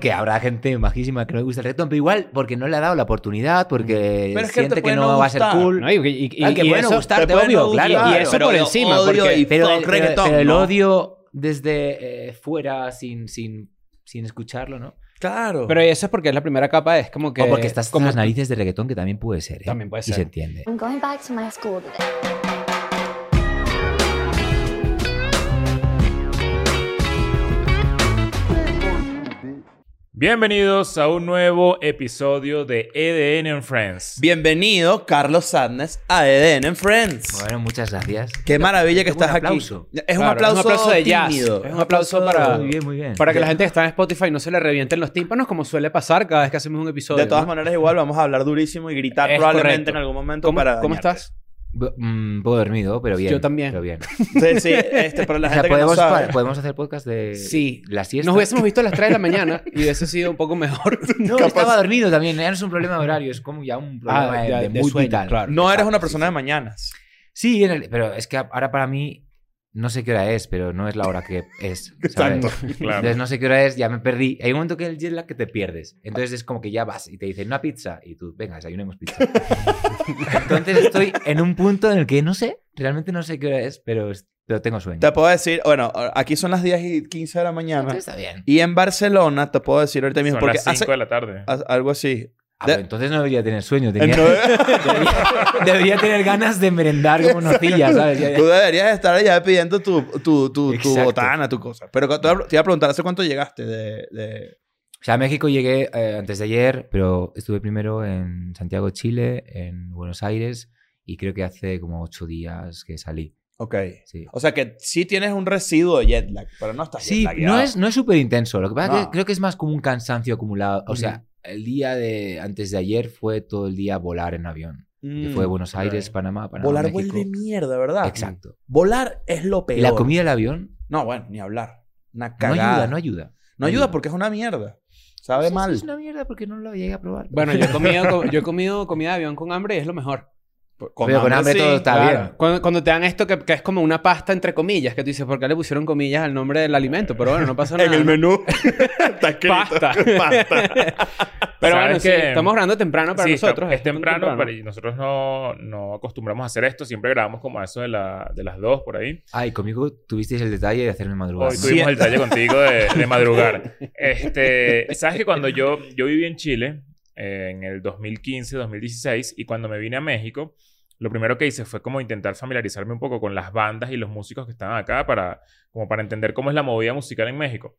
Que habrá gente majísima que no le gusta el reggaetón, pero igual porque no le ha dado la oportunidad, porque Pero es que siente te que no, no va a ser cool. ¿no? Y, y- y- Ah, que y bueno, eso, gustarte, obvio, no claro. Y eso pero por encima, odio porque- y pero, el, reggaetón, pero el ¿no? odio desde eh, fuera, sin, sin, sin escucharlo, ¿no? Claro. Pero eso es porque es la primera capa, es como que... o porque estás con como las narices de reggaetón, que también puede ser, ¿eh? También puede Y se ser. entiende. I'm going back to my school today. Bienvenidos a un nuevo episodio de EDN and Friends. Bienvenido, Carlos Sadness, a EDN en Friends. Bueno, muchas gracias. Qué maravilla que estás aquí. Es un Claro, aplauso, es un aplauso de jazz. tímido. Es un aplauso para- Muy bien, muy bien. Para que la gente que está en Spotify no se le revienten los tímpanos como suele pasar cada vez que hacemos un episodio. De todas ¿no? maneras, igual vamos a hablar durísimo y gritar Es probablemente correcto. en algún momento ¿Cómo, para ¿cómo dañarte. estás? B- mm, Un poco dormido, pero bien. Yo también. Pero bien. Sí, sí, este, pero la O sea, gente que no podemos, sabe. podemos hacer podcast de Sí. la siesta. Nos hubiésemos visto a las 3 de la mañana y hubiese sido un poco mejor. No, capaz- estaba dormido también. Ya no es un problema de horario, es como ya un problema Ah, de, ya, de de mood sueño, vital. claro. No eres una sí, persona sí. de mañanas. Sí, en el- pero es que ahora para mí no sé qué hora es, pero no es la hora que es. ¿sabes? Exacto. Claro. Entonces no sé qué hora es, ya me perdí. Hay un momento que el jet lag que te pierdes. Entonces es como que ya vas y te dicen una pizza y tú, venga, desayunemos pizza. Entonces estoy en un punto en el que no sé, realmente no sé qué hora es, pero, pero tengo sueño. Te puedo decir, bueno, aquí son las 10 y 15 de la mañana. Entonces está bien. Y en Barcelona, te puedo decir ahorita mismo, Son porque las 5 hace de la tarde. a- algo así. Ah, pero entonces no debería tener sueño. Tenía, No- debería, debería tener ganas de merendar como nocilla, ¿sabes? Ya- ya. Tú deberías estar allá pidiendo tu, tu, tu, tu botana, tu cosa. Pero te iba a preguntar, ¿hace cuánto llegaste de...? de- O sea, a México llegué eh, antes de ayer, pero estuve primero en Santiago, Chile, en Buenos Aires, y creo que hace como ocho días que salí. Ok. Sí, O sea que sí tienes un residuo de jet lag, pero no estás sí jetlagueado. no es, no es súper intenso. Lo que pasa es No. que creo que es más como un cansancio acumulado. O sea, el día de antes de ayer fue todo el día volar en avión. Mm. fue de Buenos Aires, ok. Panamá, Panamá, Volar México. vuelve mierda, ¿verdad? Exacto. Volar es lo peor. Y la comida del avión No, bueno, ni hablar. Una no cagada. ayuda, no ayuda. No ayuda porque es una mierda. Sabe Sí, mal. Es una mierda porque no lo llegué a probar. Bueno, yo he comido, yo he comido comida de avión con hambre y es lo mejor. Pero con hambre sí. todo está Claro. bien. Cuando, cuando te dan esto que, que es como una pasta entre comillas, que tú dices, ¿por qué le pusieron comillas al nombre del alimento? Pero bueno, no pasa nada. En el menú está escrito. Pasta. Pasta. Pero ¿Sabes bueno, sí, estamos grabando temprano para Sí, nosotros. Es esto temprano, pero y nosotros no, no acostumbramos a hacer esto. Siempre grabamos como a eso de, la, de las 2 por ahí. Ay, conmigo tuvisteis el detalle de hacerme madrugar. Hoy ¿no? tuvimos el detalle contigo de, de madrugar. Este, ¿Sabes que cuando yo, yo viví en Chile eh, en el 2015, 2016 y cuando me vine a México, lo primero que hice fue como intentar familiarizarme un poco con las bandas y los músicos que estaban acá para, como para entender cómo es la movida musical en México.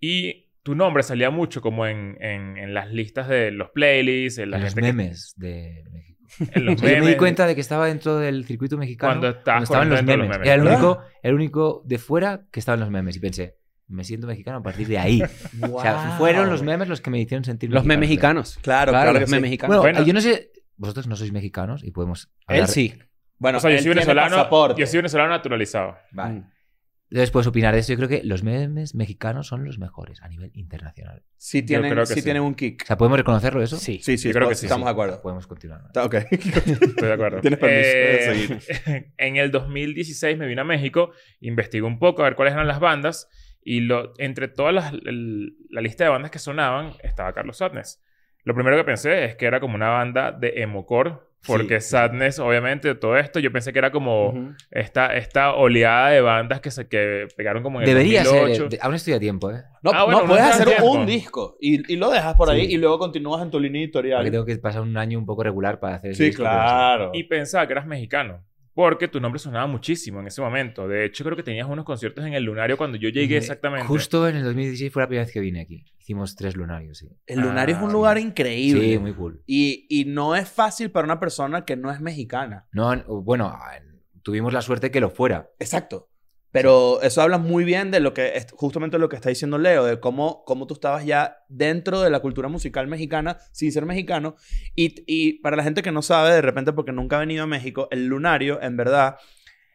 Y tu nombre salía mucho como en, en, en las listas de los playlists, en, la En los gente que- memes de México. en los sea, yo me di memes. cuando de que estaba dentro del circuito mexicano Cuando estabas estaban los de los memes. memes. Era el ¿Verdad? único, el único de fuera que estaba en los memes. Y pensé, me siento mexicano a partir de ahí. O sea, Wow. fueron los memes los que me hicieron sentir Los memes mexicanos. Claro, claro, que los sí. memes mexicanos. Bueno, Bueno. yo no sé, vosotros no sois mexicanos y podemos Él hablar. sí. Bueno, O sea, yo él soy venezolano. pasaporte. Yo soy venezolano naturalizado. Vale. Mm. Entonces puedes opinar de esto. Yo creo que los memes mexicanos son los mejores a nivel internacional. Sí tienen, creo que sí sí. tienen un kick. O sea, ¿podemos reconocerlo eso? Sí. Sí, sí, Yo creo que estamos sí, estamos sí. de acuerdo. Podemos continuar. Está- Ok. Estoy de acuerdo. Tienes permiso Eh, seguir. en el 2016 me vine a México, investigué un poco a ver cuáles eran las bandas y lo, entre todas las, el- la lista de bandas que sonaban estaba Carlos Sadness. Lo primero que pensé es que era como una banda de emocore, porque Sí. Sadness, obviamente, todo esto, yo pensé que era como Ujú. esta, esta oleada de bandas que, se, que pegaron como en el Debería 2008. ser. de- aún estoy a tiempo, ¿eh? No, Ah, bueno, no, puedes hacer tiempo. un disco y, y lo dejas por ahí Sí. y luego continúas en tu línea editorial. Porque tengo que pasar un año un poco regular para hacer Sí, disco, claro. Y pensaba que eras mexicano. Porque tu nombre sonaba muchísimo en ese momento. De hecho, creo que tenías unos conciertos en el Lunario cuando yo llegué exactamente. Justo en el 2016 fue la primera vez que vine aquí. Hicimos tres lunarios, sí. El Lunario es un Ah, lugar increíble. Sí, muy cool. y, y no es fácil para una persona que no es mexicana. No, bueno, ah, tuvimos la suerte que lo fuera. Exacto. Pero eso habla muy bien de lo que, justamente lo que está diciendo Leo, de cómo, cómo tú estabas ya dentro de la cultura musical mexicana sin ser mexicano. Y, y para la gente que no sabe, de repente, porque nunca ha venido a México, el lunario, en verdad,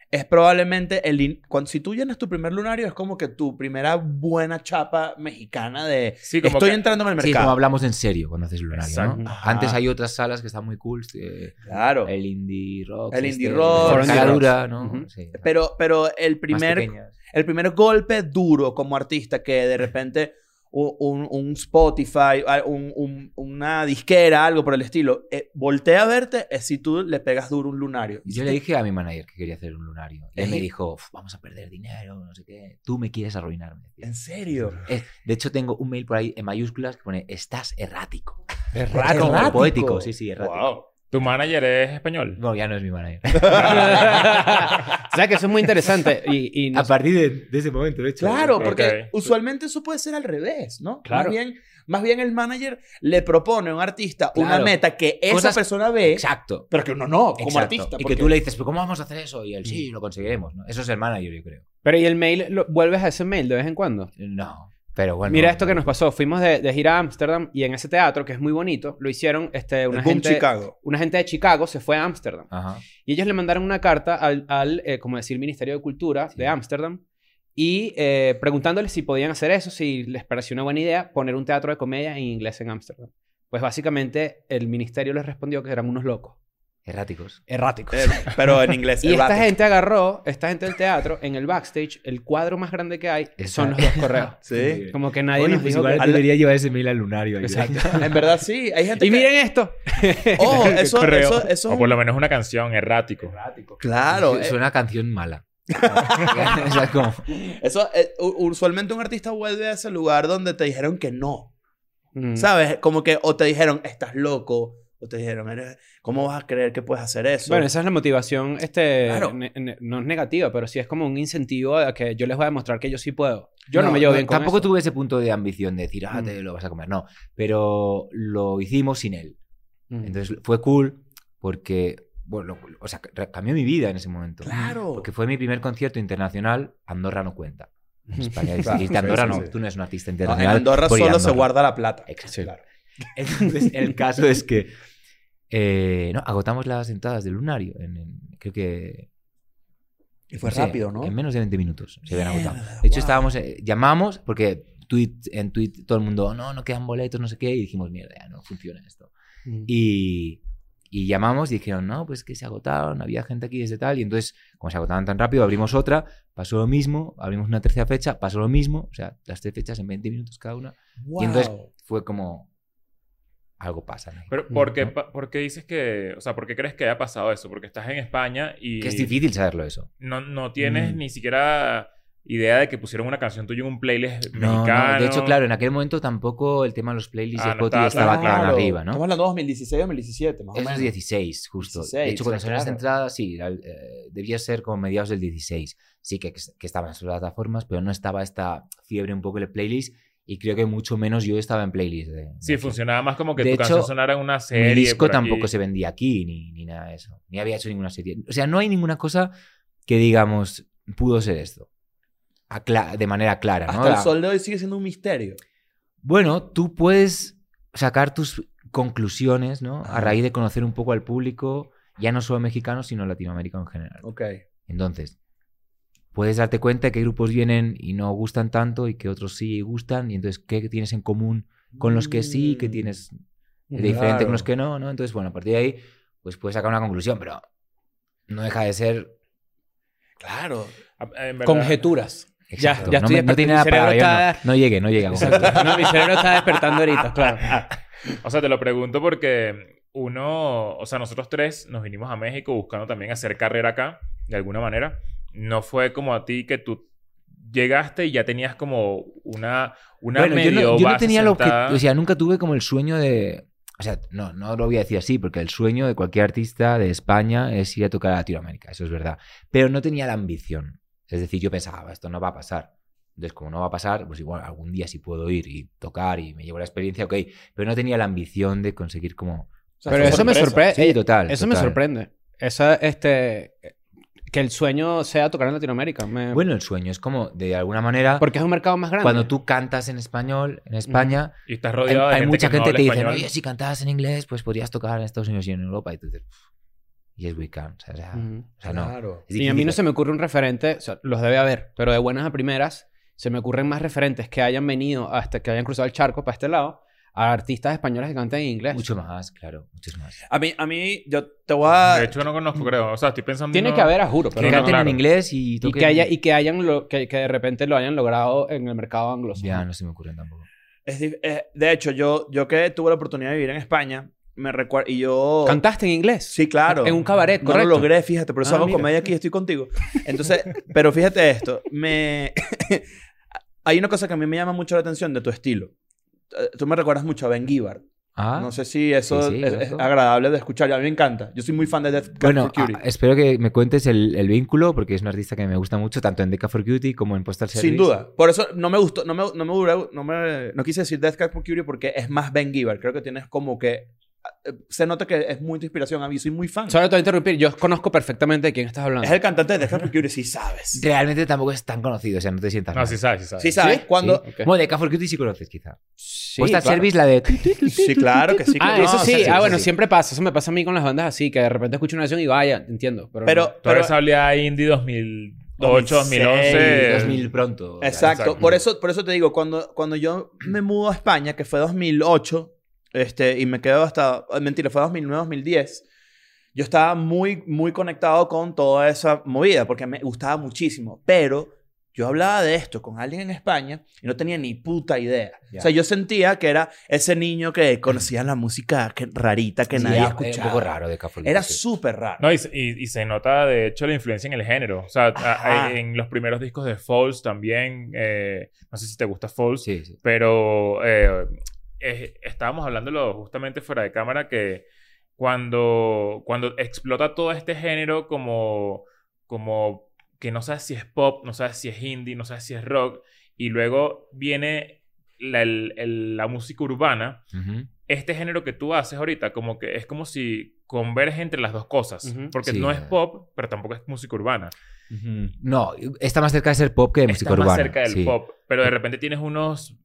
es probablemente el... in- Cuando, si tú llenas tu primer lunario, es como que tu primera buena chapa mexicana de... Sí, como Estoy que- entrando en el Sí, mercado. como hablamos en serio cuando haces lunario. ¿no? Antes hay otras salas que están muy cool. eh, Claro. El indie rock. El este, indie rock, indie rock. dura, ¿no? Sí, Pero, pero el primer, el primer golpe duro como artista que de repente un, un Spotify, un- un- una disquera, algo por el estilo, eh, voltea a verte es si tú le pegas duro un lunario. Yo le dije a mi manager que quería hacer un lunario. Y él me Ey. dijo, "Uf, vamos a perder dinero, no sé qué. Tú me quieres arruinar. me decía. ¿En serio? Eh, de hecho, tengo un mail por ahí en mayúsculas que pone, estás errático. Errático. Errático. poético, sí, sí, errático. Wow. ¿Tu manager es español? No, ya no es mi manager. o sea que eso es muy interesante. Y, y no- a partir de, de ese momento, de hecho. Claro, porque usualmente eso puede ser al revés, ¿no? Claro. Más bien, más bien el manager le propone a un artista una Claro. meta que esa Cosas- persona ve, Exacto. pero que uno no, como Exacto. artista. Y que tú le dices, ¿pero cómo vamos a hacer eso? Y él, sí, lo conseguiremos. ¿no? Eso es el manager, yo creo. Pero ¿y el mail? lo- ¿Vuelves a ese mail de vez en cuando? No, pero bueno. Mira esto que nos pasó. Fuimos de, de gira a Ámsterdam y en ese teatro, que es muy bonito, lo hicieron este, una, gente, Chicago. una gente de Chicago, se fue a Ámsterdam. Y ellos le mandaron una carta al, al, eh, como decir, Ministerio de Cultura Sí. de Ámsterdam y eh, preguntándoles si podían hacer eso, si les pareció una buena idea poner un teatro de comedia en inglés en Ámsterdam. Pues básicamente el ministerio les respondió que eran unos locos, Erráticos. erráticos. Eh, pero en inglés. y esta gente agarró, esta gente del teatro, en el backstage, el cuadro más grande que hay son los dos correos. Sí. Como que nadie Oye, nos pues dijo igual que... Al- debería llevar ese mail al lunario. Exacto. En verdad sí. Hay gente Y que... miren esto. Oh, eso, eso, eso... O por lo menos una canción, errático. Claro. Es eh, una canción mala. o sea, como... Eso, eh, usualmente un artista vuelve a ese lugar donde te dijeron que no. Mm. ¿Sabes? Como que o te dijeron, estás loco. O te dijeron, "Eres- ¿cómo vas a creer que puedes hacer eso? Bueno, esa es la motivación, este, Claro. ne- ne- no es negativa, pero sí es como un incentivo a que yo les voy a demostrar que yo sí puedo. Yo no, No, me llevo no, bien con Tampoco eso. tuve ese punto de ambición de decir, ah, Mm. te lo vas a comer. No, pero lo hicimos sin él. Mm. Entonces fue cool porque, bueno, lo- o sea, cambió mi vida en ese momento. Claro. Porque fue mi primer concierto internacional. Andorra no cuenta. En España es- Claro, y sí, Andorra sí, no, sí. tú no eres un artista No, en internacional. Andorra solo se Andorra. guarda la plata. Exacto. Claro. Entonces, el caso es que eh, no, agotamos las entradas del lunario. En, en- creo que. Y fue rápido, ¿no? En menos de 20 minutos se habían agotado. De hecho, wow. estábamos. eh, llamamos porque tweet, en tweet todo el mundo, no, no quedan boletos, no sé qué. Y dijimos, mierda, ya no funciona esto. Mm. Y, y llamamos y dijeron, no, pues que se agotaron, había gente aquí desde tal. Y entonces, como se agotaban tan rápido, abrimos otra, pasó lo mismo, abrimos una tercera fecha, pasó lo mismo. O sea, las tres fechas en 20 minutos cada una. Wow. Y entonces fue como. Algo pasa. ¿no? Pero ¿por qué, ¿no? pa- por qué dices que... O sea, ¿por qué crees que haya pasado eso? Porque estás en España y... Que es difícil saberlo eso. No, no tienes Mm. ni siquiera idea de que pusieron una canción tuya en un playlist No, mexicano. no, de hecho, claro, en aquel momento tampoco el tema de los playlists Ah, de Spotify estaba estaba tan tan arriba, Estamos ¿no? hablando de 2016, 2017, más o Eso es menos. 16, justo. 16, de hecho, cuando salieron las claro. entradas, sí, eh, debía ser como mediados del 16. Sí, que, que estaban en sus plataformas, pero no estaba esta fiebre un poco de playlist. Y creo que mucho menos yo estaba en playlist. De, de Sí, funcionaba más como que De tu canción hecho, sonara en una serie. Mi disco por aquí. tampoco se vendía aquí, ni, ni nada de eso. Ni había hecho ninguna serie. O sea, no hay ninguna cosa que digamos, pudo ser esto. De manera clara, ¿no? Hasta el La- sol de hoy sigue siendo un misterio. Bueno, tú puedes sacar tus conclusiones, ¿no? A raíz de conocer un poco al público, ya no solo mexicano, sino latinoamericano en general. Ok. Entonces, puedes darte cuenta que grupos vienen y no gustan tanto y que otros sí gustan, y entonces, ¿qué tienes en común con los que sí, qué Mm. tienes de diferente Claro. con los que no, ¿no? Entonces, bueno, a partir de ahí, pues puedes sacar una conclusión, pero no deja de ser... Claro. Ah, En verdad, Conjeturas. Ya- Exacto. ya no, estoy me- no tiene nada para está- no, no llegue, no llegue a. No, mi cerebro está despertando ahorita, claro. O sea, te lo pregunto porque uno, o sea, nosotros tres nos vinimos a México buscando también hacer carrera acá, de alguna manera. No fue como a ti que tú llegaste y ya tenías como una, una bueno, yo medio no, yo no tenía lo que... O sea, nunca tuve como el sueño de... O sea, no, no lo voy a decir así, porque el sueño de cualquier artista de España es ir a tocar a Latinoamérica, eso es verdad. Pero no tenía la ambición. Es decir, yo pensaba, esto no va a pasar. Entonces, como no va a pasar, pues igual algún día sí puedo ir y tocar y me llevo la experiencia, ok. Pero no tenía la ambición de conseguir como... O sea, Pero eso me sorprende. Sí, total. Eso me sorprende. Esa, este, que el sueño sea tocar en Latinoamérica. me- Bueno, el sueño es como, de alguna manera, porque es un mercado más grande. cuando tú cantas en español, en España, Y estás hay, rodeado de hay gente mucha que no gente que te dice, español. oye, si cantabas en inglés, pues podrías tocar en Estados Unidos y en Europa. Y tú dices, "Pff, yes, we can. O sea, o sea, Ujú. o sea, no. Claro. Y a mí no se me ocurre un referente, o sea, los debe haber, pero de buenas a primeras se me ocurren más referentes que hayan venido hasta que hayan cruzado el charco para este lado a artistas españoles que canten en inglés. Mucho más, claro, muchos más. A mí, a mí, yo te voy a... De hecho, no conozco, creo. O sea, estoy pensando... Tiene no- que haber, a juro, Que pero no, canten claro. en inglés y y que haya y que hayan lo, que, que de repente lo hayan logrado en el mercado anglosajón. Ya, no se me ocurren tampoco. Es eh, de hecho, yo, yo que tuve la oportunidad de vivir en España, me recuerdo. Y yo. ¿Cantaste en inglés? Sí, claro. En un cabaret, No correcto. lo logré, fíjate, por eso Ah, hago mira. comedia aquí y estoy contigo. Entonces, pero fíjate esto, me... Hay una cosa que a mí me llama mucho la atención de tu estilo. Eh, Tú me recuerdas mucho a Ben Gibbard. Ah, No sé si eso Sí, sí, es, agradable de escuchar. A mí me encanta. Yo soy muy fan de Death Cab Bueno, for Cutie. ah, espero que me cuentes el, el vínculo, porque es un artista que me gusta mucho, tanto en Deca for Cutie como en Postal Service. Sin duda. Por eso no me gustó, no me, no me duró- no me, no quise decir Death Cab for Cutie porque es más Ben Gibbard. Creo que tienes como que, se nota que es muy tu inspiración. A mí soy muy fan. Solo te voy a interrumpir. Yo conozco perfectamente de quién estás hablando. Es el cantante de Death Cutie, sí sabes. Realmente tampoco es tan conocido, o sea, no te sientas No, mal. sí sabes, sí sabes. Sí sabes. ¿Sí? Cuando... Ok. Bueno, Deca for Cutie sí conoces, quizá. Sí, Postal claro. Service, la de... Sí, claro que sí. Ah, claro. eso No, sí. o sea, ah, bueno, sí. siempre pasa. Eso me pasa a mí con las bandas así, que de repente escucho una canción y vaya, entiendo. Pero, Pero, no. Toda pero esa habilidad indie 2008, 2011. 2000 pronto. Exacto. Exacto. Por eso, por eso te digo, cuando, cuando yo me mudo a España, que fue 2008, este, y me quedo hasta... ah, Mentira, fue 2009, 2010. Yo estaba muy, muy conectado con toda esa movida, porque me gustaba muchísimo. Pero yo hablaba de esto con alguien en España y no tenía ni puta idea. Ya. O sea, yo sentía que era ese niño que conocía la música que, rarita que Sí, nadie era escuchaba. un poco raro Deca for Cutie. Era súper raro. No, y, se- y- y se nota, de hecho, la influencia en el género. O sea, a- en los primeros discos de Falls también. eh, no sé si te gusta Falls, Sí, sí. pero eh, eh, estábamos hablándolo justamente fuera de cámara que cuando, cuando explota todo este género como, como que no sabes si es pop, no sabes si es indie, no sabes si es rock, y luego viene la, el- el- la música urbana, este género que tú haces ahorita, como que es como si converge entre las dos cosas. Porque Sí. no es pop, pero tampoco es música urbana. No, está más cerca de ser pop que de música Está más urbana. cerca del sí. pop. Pero de repente tienes unos...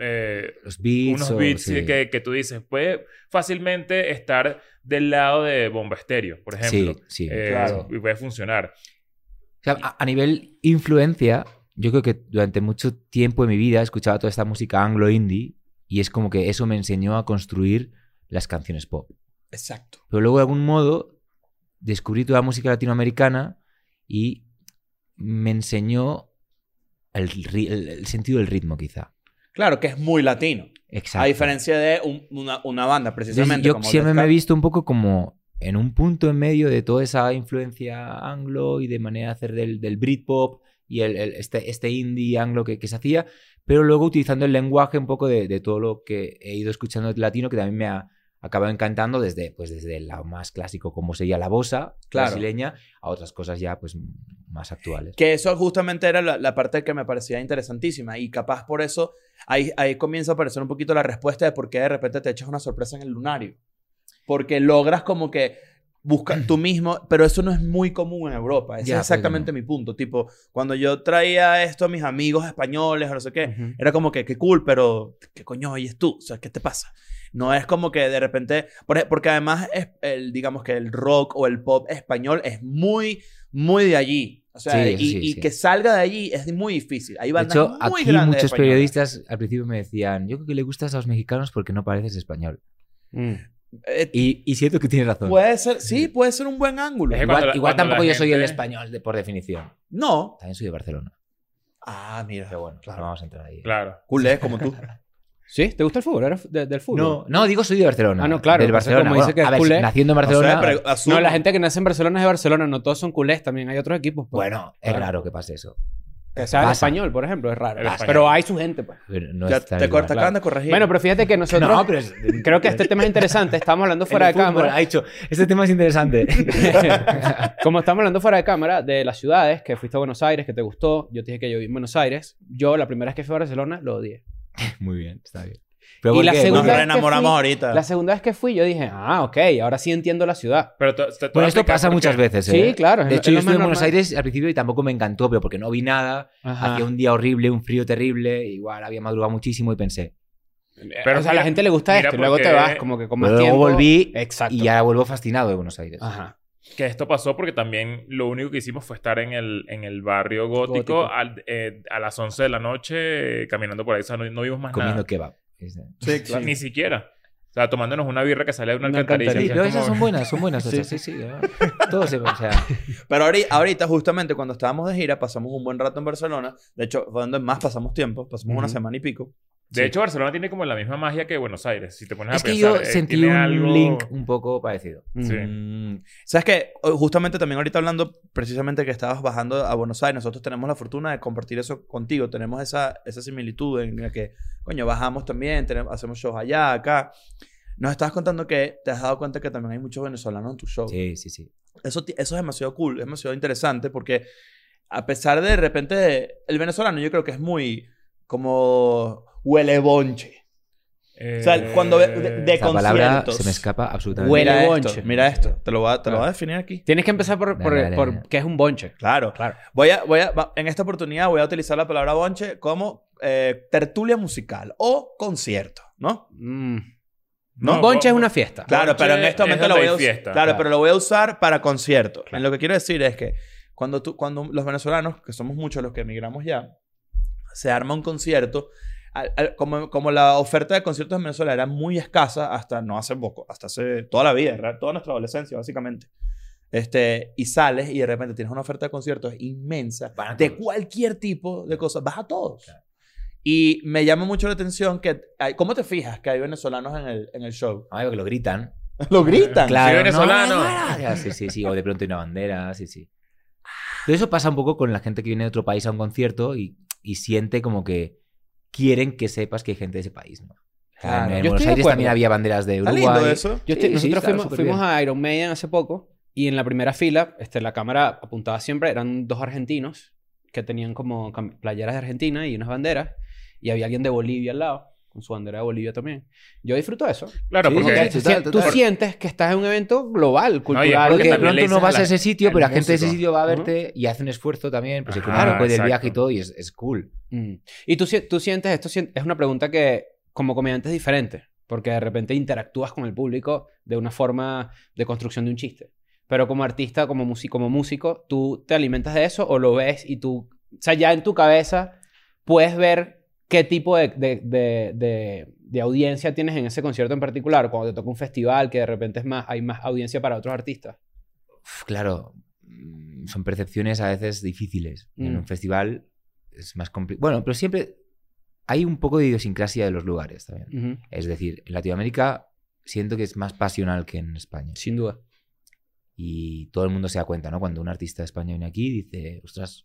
eh, Los beats. unos o- beats sí. que, que tú dices, puede fácilmente estar del lado de Bomba Estéreo, por ejemplo. Sí, sí. Eh, claro. Y puede funcionar. O sea, a, a nivel influencia, yo creo que durante mucho tiempo en mi vida he escuchado toda esta música anglo-indie y es como que eso me enseñó a construir las canciones pop. Exacto. Pero luego de algún modo descubrí toda la música latinoamericana y me enseñó el, ri- el- el sentido del ritmo quizá. Claro que es muy latino. Exacto. A diferencia de un- una, una banda, Entonces, precisamente. yo como siempre me he visto un poco como en un punto en medio de toda esa influencia anglo y de manera de hacer del, del Britpop y el, el- este, este indie anglo que, que se hacía, pero luego utilizando el lenguaje un poco de, de todo lo que he ido escuchando de latino que también me ha acabado encantando desde, pues desde lo más clásico como sería la bossa Claro. brasileña a otras cosas ya pues más actuales. Que eso justamente era la, la parte que me parecía interesantísima. Y capaz por eso ahí, ahí comienza a aparecer un poquito la respuesta de por qué de repente te echas una sorpresa en el lunario. Porque logras como que buscar tú mismo, pero eso no es muy común en Europa. Ese Ya, es pues, exactamente no. mi punto. Tipo, cuando yo traía esto a mis amigos españoles o no sé qué, era como que, qué cool, pero ¿qué coño oyes tú? O sea, ¿qué te pasa? No es como que de repente, porque además es el, digamos que el rock o el pop español es muy, muy de allí. O sea, Sí, y, sí, y sí. que salga de allí es muy difícil. Hay De bandas hecho, muy aquí grandes muchos españolas. periodistas al principio me decían, yo creo que le gustas a los mexicanos porque no pareces español. Mm. Eh, Y, y siento que tienes razón. puede ser, sí, puede ser un buen ángulo. Igual, cuando igual cuando tampoco la yo soy el gente- español de- por definición. No. También soy de Barcelona. Ah, mira. Pero bueno, Claro. no vamos a entrar ahí. Claro. Culé como tú. ¿Sí? ¿Te gusta el fútbol? ¿Eres de- del fútbol? No, no, digo soy de Barcelona. Ah, no, claro, Del Barcelona. como dice Bueno, que es a ver, culé. naciendo en Barcelona. pero. No, la gente que nace en Barcelona es de Barcelona. No todos son culés también. Hay otros equipos. Pues. Bueno, es Claro. raro que pase eso. Que sea el español, por ejemplo. Es raro. Español. Pero hay su gente, pues. No Ya te, cor- igual. te acaban de corregir. Bueno, pero fíjate que nosotros... No, pero es- Creo que este tema es interesante. Estamos hablando fuera de En el fútbol, cámara. Ha dicho, este tema es interesante. Como estamos hablando fuera de cámara de las ciudades, que fuiste a Buenos Aires, que te gustó, yo te dije que yo viví en Buenos Aires. Yo la primera vez que fui a Barcelona lo odié. Muy bien, está bien. Pero Y ¿por la? Nos segunda que reenamoramos fui- ahorita. La segunda vez que fui yo dije, ah, ok, ahora sí entiendo la ciudad. Pero Bueno, esto pasa muchas veces. Sí, ¿eh? claro. es De hecho, yo estuve en Buenos normal. Aires al principio y tampoco me encantó, pero porque no vi nada. Hacía un día horrible, un frío terrible. Igual había madrugado muchísimo y pensé. Pero, o sea, a la gente le gusta esto y luego te vas como que con más Pero luego tiempo. volví Exacto. y ya vuelvo fascinado de Buenos Aires. Ajá. Que esto pasó porque también lo único que hicimos fue estar en el, en el barrio gótico, Gótico. al- eh, a las 11 de la noche caminando por ahí. O sea, no, no vimos más Comiendo nada. kebab. Es- Sí, claro. Ni siquiera. O sea, tomándonos una birra que sale de una, Una alcantarilla. Sí, alcantarilla. pero es esas son buenas, son buenas. Sí. sí, sí. ¿no? Todo se... O sea, Pero ahorita, ahorita, justamente, cuando estábamos de gira, pasamos un buen rato en Barcelona. De hecho, fue donde más pasamos tiempo. Pasamos una Ujú. semana y pico. De Sí. hecho, Barcelona tiene como la misma magia que Buenos Aires. Si te pones Es a que pensar, yo eh, sentí un algo- link un poco parecido. Sí. Mm. ¿Sabes qué? O- Justamente también ahorita hablando precisamente que estabas bajando a Buenos Aires, nosotros tenemos la fortuna de compartir eso contigo. Tenemos esa, esa similitud en la que, coño, bajamos también, tenemos, hacemos shows allá, acá. Nos estabas contando que te has dado cuenta que también hay muchos venezolanos en tu show. Sí, sí, sí. Eso, eso es demasiado cool, es demasiado interesante porque a pesar de de repente, el venezolano yo creo que es muy como huele bonche. Eh, O sea, cuando ve- de- de- Esa palabra conciertos. se me escapa absolutamente. Huele Mira bonche. esto, mira esto, te lo voy a, te lo voy a definir aquí. Tienes que empezar por, por, Dale, dale, por dale. qué es un bonche. Claro. Claro. Voy a, voy a, en esta oportunidad voy a utilizar la palabra bonche como eh, tertulia musical o concierto, ¿no? Mm. No, bonche es una fiesta. Claro, Bonche pero en este es momento lo voy a usar. fiesta. Claro, Claro. pero lo voy a usar para concierto. Claro. Lo que quiero decir es que cuando, tú, cuando los venezolanos, que somos muchos los que emigramos ya, se arma un concierto, al- al- como, como la oferta de conciertos en Venezuela era muy escasa hasta no hace poco, hasta hace toda la vida, ra- toda nuestra adolescencia, básicamente. Este, y sales y de repente tienes una oferta de conciertos inmensa de cualquier tipo de cosas. Vas a todos. Y me llama mucho la atención que... hay- ¿Cómo te fijas que hay venezolanos en el, en el show? Ay, porque lo gritan. Lo gritan. Claro. venezolano. no. Sí, sí, sí. O de pronto hay una bandera, sí, sí. Pero eso pasa un poco con la gente que viene de otro país a un concierto y, y siente como que quieren que sepas que hay gente de ese país, ¿no? Claro. En Yo Buenos Aires también había banderas de Uruguay. lindo eso. Yo estoy- sí, nosotros fuimos, a Iron Maiden hace poco y en la primera fila, este, la cámara apuntaba siempre, eran dos argentinos que tenían como playeras de Argentina y unas banderas y había alguien de Bolivia al lado con su bandera de Bolivia también. Yo disfruto eso. Claro, Sí, porque... sí, Si- total, tú total. sientes que estás en un evento global, cultural. porque Porque de pronto no vas a la- ese sitio, pero la gente de ese sitio va a verte y hace un esfuerzo también. Pues económico del exacto. viaje y todo, y es, es cool. Mm. Y tú, tú sientes, esto es una pregunta que como comediante es diferente, porque de repente interactúas con el público de una forma de construcción de un chiste. Pero como artista, como, músico, como músico, tú te alimentas de eso o lo ves y tú, o sea, ya en tu cabeza puedes ver qué tipo de, de, de, de- audiencia tienes en ese concierto en particular, cuando te toca un festival que de repente es más, hay más audiencia para otros artistas. Uf, claro, mm, son percepciones a veces difíciles. En Mm. un festival es más complicado. Bueno, pero siempre hay un poco de idiosincrasia de los lugares también. Es decir, en Latinoamérica siento que es más pasional que en España. Sin duda. Y todo el mundo se da cuenta, ¿no? Cuando un artista de España viene aquí, dice, ostras,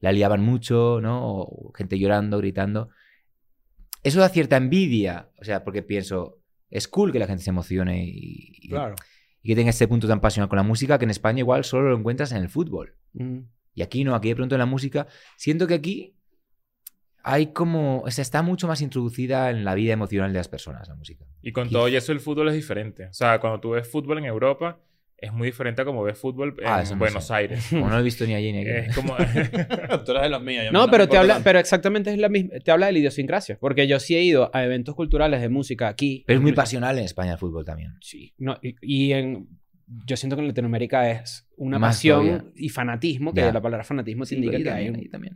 la liaban mucho, ¿no? O gente llorando, gritando. Eso da cierta envidia, o sea, porque pienso, es cool que la gente se emocione y, y- Claro. y que tenga este punto tan pasional con la música que en España igual solo lo encuentras en el fútbol. Ujú. Y aquí no, aquí de pronto en la música, siento que aquí hay como, o sea, está mucho más introducida en la vida emocional de las personas la música. Y con todo y eso el fútbol es diferente. O sea, cuando tú ves fútbol en Europa, es muy diferente a como ves fútbol en Ah, eso no Buenos sé. Aires. Como no he visto ni allí ni aquí. es como... Tú eres de los míos. No, pero te habla, pero exactamente es la misma, te habla de la idiosincrasia, porque yo sí he ido a eventos culturales de música aquí. Pero es muy pasional en España el fútbol también. Sí, no, y, y en yo siento que en Latinoamérica es una Más pasión todavía. y fanatismo, que Ya. la palabra fanatismo te Sí, indica que hay ahí también.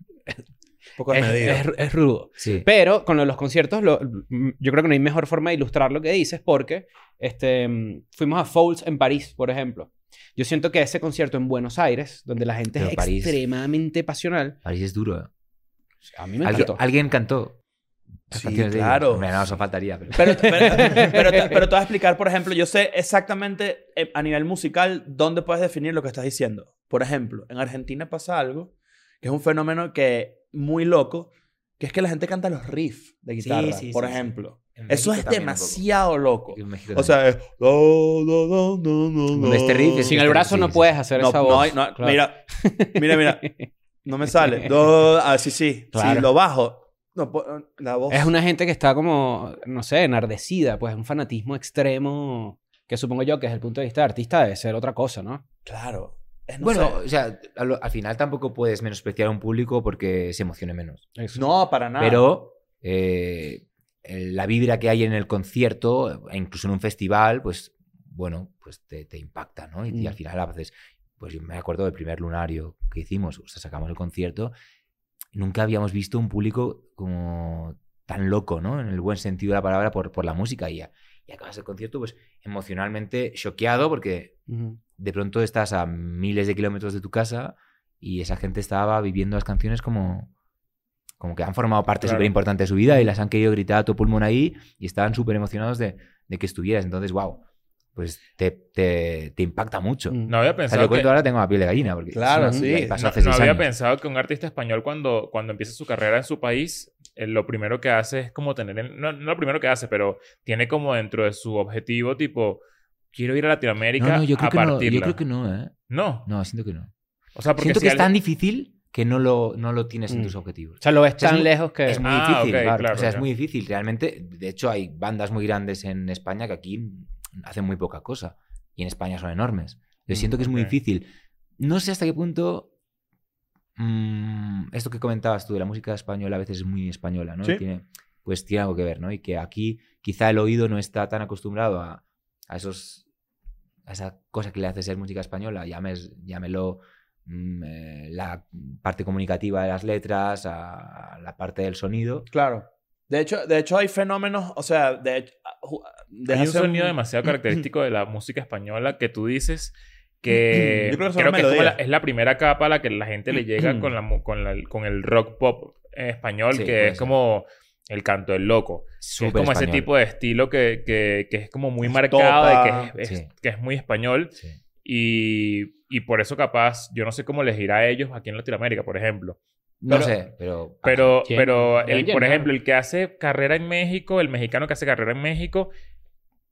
Poco es, es- es rudo. Sí. Pero con lo de los conciertos, lo- mm, yo creo que no hay mejor forma de ilustrar lo que dices porque este, mm, fuimos a Fouls en París, por ejemplo. Yo siento que ese concierto en Buenos Aires, donde la gente Pero es París- extremadamente pasional, París es duro. ¿eh? a mí me ¿Alguien, encantó. alguien cantó. Sí, claro. Hombre, no, eso faltaría. Pero... Pero, pero, pero, te, pero te voy a explicar, por ejemplo, yo sé exactamente eh, a nivel musical dónde puedes definir lo que estás diciendo. Por ejemplo, en Argentina pasa algo que es un fenómeno que muy loco, que es que la gente canta los riffs de guitarra, sí, por sí, ejemplo. Eso es demasiado loco. O sea, es... este riff es- Sin el brazo no puedes hacer No, esa no voz. hay- no, Claro. mira, mira, mira, no me sale. Do, ah, sí, sí. Claro. Si lo bajo, no, la voz. Es una gente que está como, no sé, enardecida, pues un fanatismo extremo que supongo yo que desde el punto de vista de artista debe ser otra cosa, ¿no? Claro. No bueno, sé. o sea, al, al final tampoco puedes menospreciar a un público porque se emocione menos. no, para nada. Pero eh, la vibra que hay en el concierto, e incluso en un festival, pues bueno, pues te, te impacta, ¿no? Y, y Mm. al final a veces, pues yo me acuerdo del primer lunario que hicimos, o sea, sacamos el concierto, nunca habíamos visto un público como tan loco, ¿no? En el buen sentido de la palabra por, por la música y, ya- y acabas el concierto pues emocionalmente choqueado porque. De pronto estás a miles de kilómetros de tu casa y esa gente estaba viviendo las canciones como, como que han formado parte Claro. súper importante de su vida y las han querido gritar a tu pulmón ahí y estaban súper emocionados de, de que estuvieras. Entonces, wow, pues te, te, te impacta mucho. Mm. No había O sea, pensado lo que... cuento ahora, tengo la piel de gallina. Porque Claro, sí. pasó No, hace no seis había años. pensado que un artista español cuando, cuando empieza su carrera en su país, eh, lo primero que hace es como tener... en- no, no lo primero que hace, pero tiene como dentro de su objetivo tipo... Quiero ir a Latinoamérica No, no, yo a creo, que no, partirla. yo creo que no, ¿eh? No. No, siento que no. O sea, porque Siento si que es tan difícil que no lo, no lo tienes en Mm. tus objetivos. O sea, lo ves O sea, es tan muy- lejos que... Es muy Ah, difícil. ok, claro. claro, o sea, es muy difícil. Realmente, de hecho, hay bandas muy grandes en España que aquí hacen muy poca cosa. Y en España son enormes. Yo Mm, siento que es muy difícil. No sé hasta qué punto. mm, esto que comentabas tú de la música española a veces es muy española, ¿no? Sí. Tiene, pues tiene algo que ver, ¿no? Y que aquí quizá el oído no está tan acostumbrado a, a esos. A esa cosa que le hace ser música española. Llames, llámelo mm, eh, la parte comunicativa de las letras, a la parte del sonido. Claro. De hecho, de hecho hay fenómenos, o sea, de hecho, ju- desde Hay un sonido demasiado característico de la música española que tú dices que Yo creo que creo que es, la, es la primera capa a la que la gente le llega con, la, con, la- con el rock pop español, Sí, que es ser. como el canto del loco. Que es Súper como ese español. tipo de estilo que, que, que es como muy Estopa. marcado, de que es, es- Sí. que es muy español. Sí. Y, y por eso capaz, yo no sé cómo les irá a ellos aquí en Latinoamérica, por ejemplo. No Pero- sé, pero. Pero, ¿quién? pero el, por ejemplo, el que hace carrera en México, el mexicano que hace carrera en México,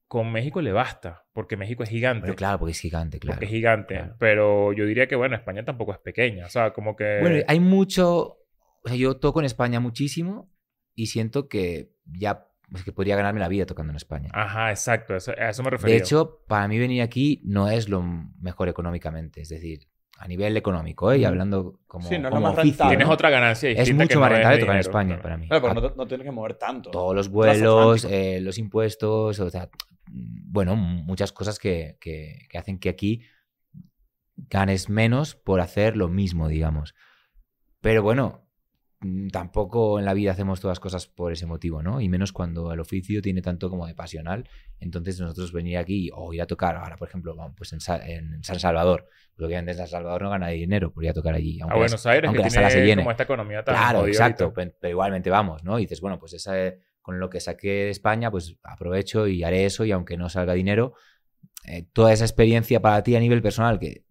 con México le basta, porque México es gigante. Pero claro, porque es gigante, claro. porque es gigante. claro. Pero yo diría que, bueno, España tampoco es pequeña. O sea, como que... Bueno, hay mucho. O sea, yo toco en España muchísimo y siento que ya. Es que podría ganarme la vida tocando en España. Ajá, exacto. eso- a eso me refería. de hecho, para mí venir aquí no es lo mejor económicamente. Es decir, a nivel económico, ¿eh? y hablando como, Sí, no es lo como más oficio, rentable. Tienes ¿no? otra ganancia Es mucho que más no rentable tocar en España, claro. para mí. Claro, porque A- no, no tienes que mover tanto. todos los vuelos, eh, los impuestos, o sea, bueno, muchas cosas que, que- que hacen que aquí ganes menos por hacer lo mismo, digamos. Pero bueno, tampoco en la vida hacemos todas cosas por ese motivo, ¿no? Y menos cuando el oficio tiene tanto como de pasional. Entonces nosotros venir aquí o ir a tocar, ahora por ejemplo, vamos, pues en, Sa- en San Salvador, pues obviamente en San Salvador no gana dinero por ir a tocar allí. A aunque las- Buenos Aires, aunque que la sala se llene. como esta economía tan Claro, exacto, pero, igualmente vamos, ¿no? Y dices, bueno, pues esa, con lo que saqué de España, pues aprovecho y haré eso y aunque no salga dinero, eh, toda esa experiencia para ti a nivel personal, que,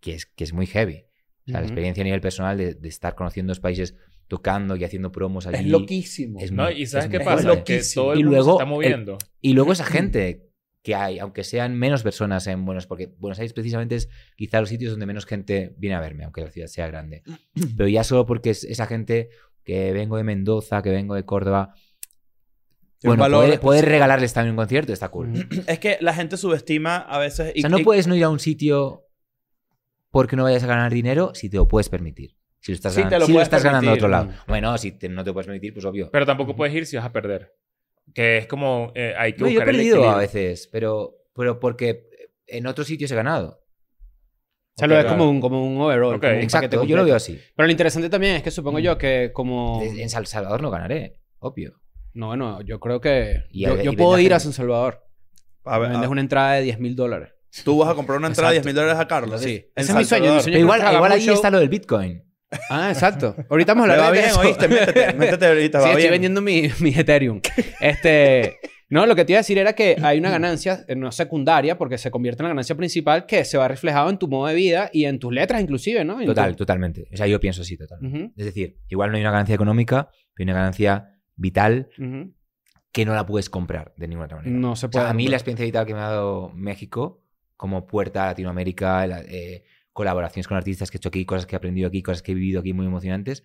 que, es, que es muy heavy. O sea, la experiencia a nivel personal de, de estar conociendo los países, tocando y haciendo promos allí. Es loquísimo. es No, y ¿sabes es qué pasa? fuerte. Que todo el Y mundo luego se está el- moviendo. Y luego esa gente que hay, aunque sean menos personas en Buenos porque Buenos Aires precisamente es quizá los sitios donde menos gente viene a verme, aunque la ciudad sea grande. Pero ya solo porque es esa gente que vengo de Mendoza, que vengo de Córdoba, bueno, valor poder, poder regalarles también un concierto está cool. Es que la gente subestima a veces. O sea, no puedes no ir a un sitio porque no vayas a ganar dinero si te lo puedes permitir. Si lo estás, Sí, ganando, lo si lo estás ganando a otro lado. Bueno, si te- no te puedes permitir, pues obvio. Pero tampoco puedes ir si vas a perder. Que es como... eh, hay que No, yo he el perdido a veces, pero, pero porque en otros sitios he ganado. O sea, lo ves claro. como un, como un overall. Como un Exacto, yo lo veo así. Pero lo interesante también es que supongo yo que como... En San Salvador no ganaré, obvio. No, bueno, yo creo que... Y yo a- yo y puedo ir a. San Salvador. A ver, Me vendes a- una entrada de 10 mil dólares. Tú vas a comprar una entrada de 10 Exacto. mil dólares a Carlos. Sí. Ese es mi sueño, mi sueño. Igual, igual ahí está lo del Bitcoin. Ah, exacto. Ahorita vamos a hablar va de bien, eso. oíste, métete, métete ahorita, Sí, va estoy bien. vendiendo mi, mi Ethereum. Este, no, lo que te iba a decir era que hay una ganancia, eh, no secundaria, porque se convierte en la ganancia principal que se va reflejado en tu modo de vida y en tus letras inclusive, ¿no? En Total, tu- totalmente. O sea, yo pienso así, totalmente. Ujú, Es decir, igual no hay una ganancia económica, pero hay una ganancia vital ujú. que no la puedes comprar de ninguna otra manera. No se O puede. sea, a mí la experiencia vital que me ha dado México como puerta a Latinoamérica, la- eh, colaboraciones con artistas que he hecho aquí, cosas que he aprendido aquí, cosas que he vivido aquí muy emocionantes,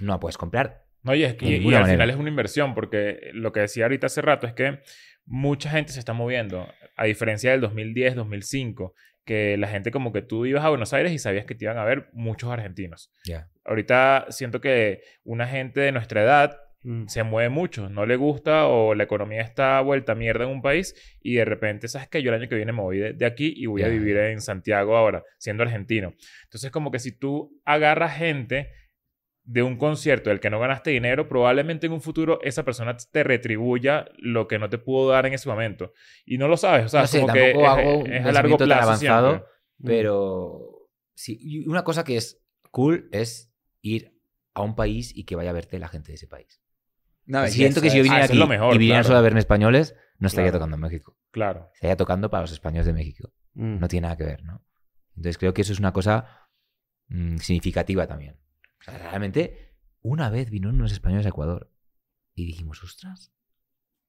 no la puedes comprar. No, y, es que- y- y al manera. final es una inversión, porque lo que decía ahorita hace rato es que mucha gente se está moviendo, a diferencia del 2010, 2005, que la gente como que tú ibas a Buenos Aires y sabías que te iban a ver muchos argentinos. Ya. Ahorita siento que una gente de nuestra edad Mm. se mueve mucho, no le gusta o la economía está vuelta a mierda en un país y de repente, ¿sabes qué? Yo el año que viene me voy de, de aquí y voy a vivir en Santiago ahora, siendo argentino. Entonces, como que si tú agarras gente de un concierto del que no ganaste dinero, probablemente en un futuro esa persona te retribuya lo que no te pudo dar en ese momento. Y no lo sabes, o sea, No sé, como que es, hago un es a largo plazo avanzado, siempre. Mm. pero sí, y una cosa que es cool es ir a un país y que vaya a verte la gente de ese país. Belleza Siento que si yo viniera Ah, aquí mejor, y vinieran claro. solo a verme españoles, no estaría Claro. tocando en México. Claro. Estaría tocando para los españoles de México. Mm. No tiene nada que ver, ¿no? Entonces creo que eso es una cosa mm, significativa también. O sea, realmente, una vez vinieron unos españoles a Ecuador y dijimos, ostras,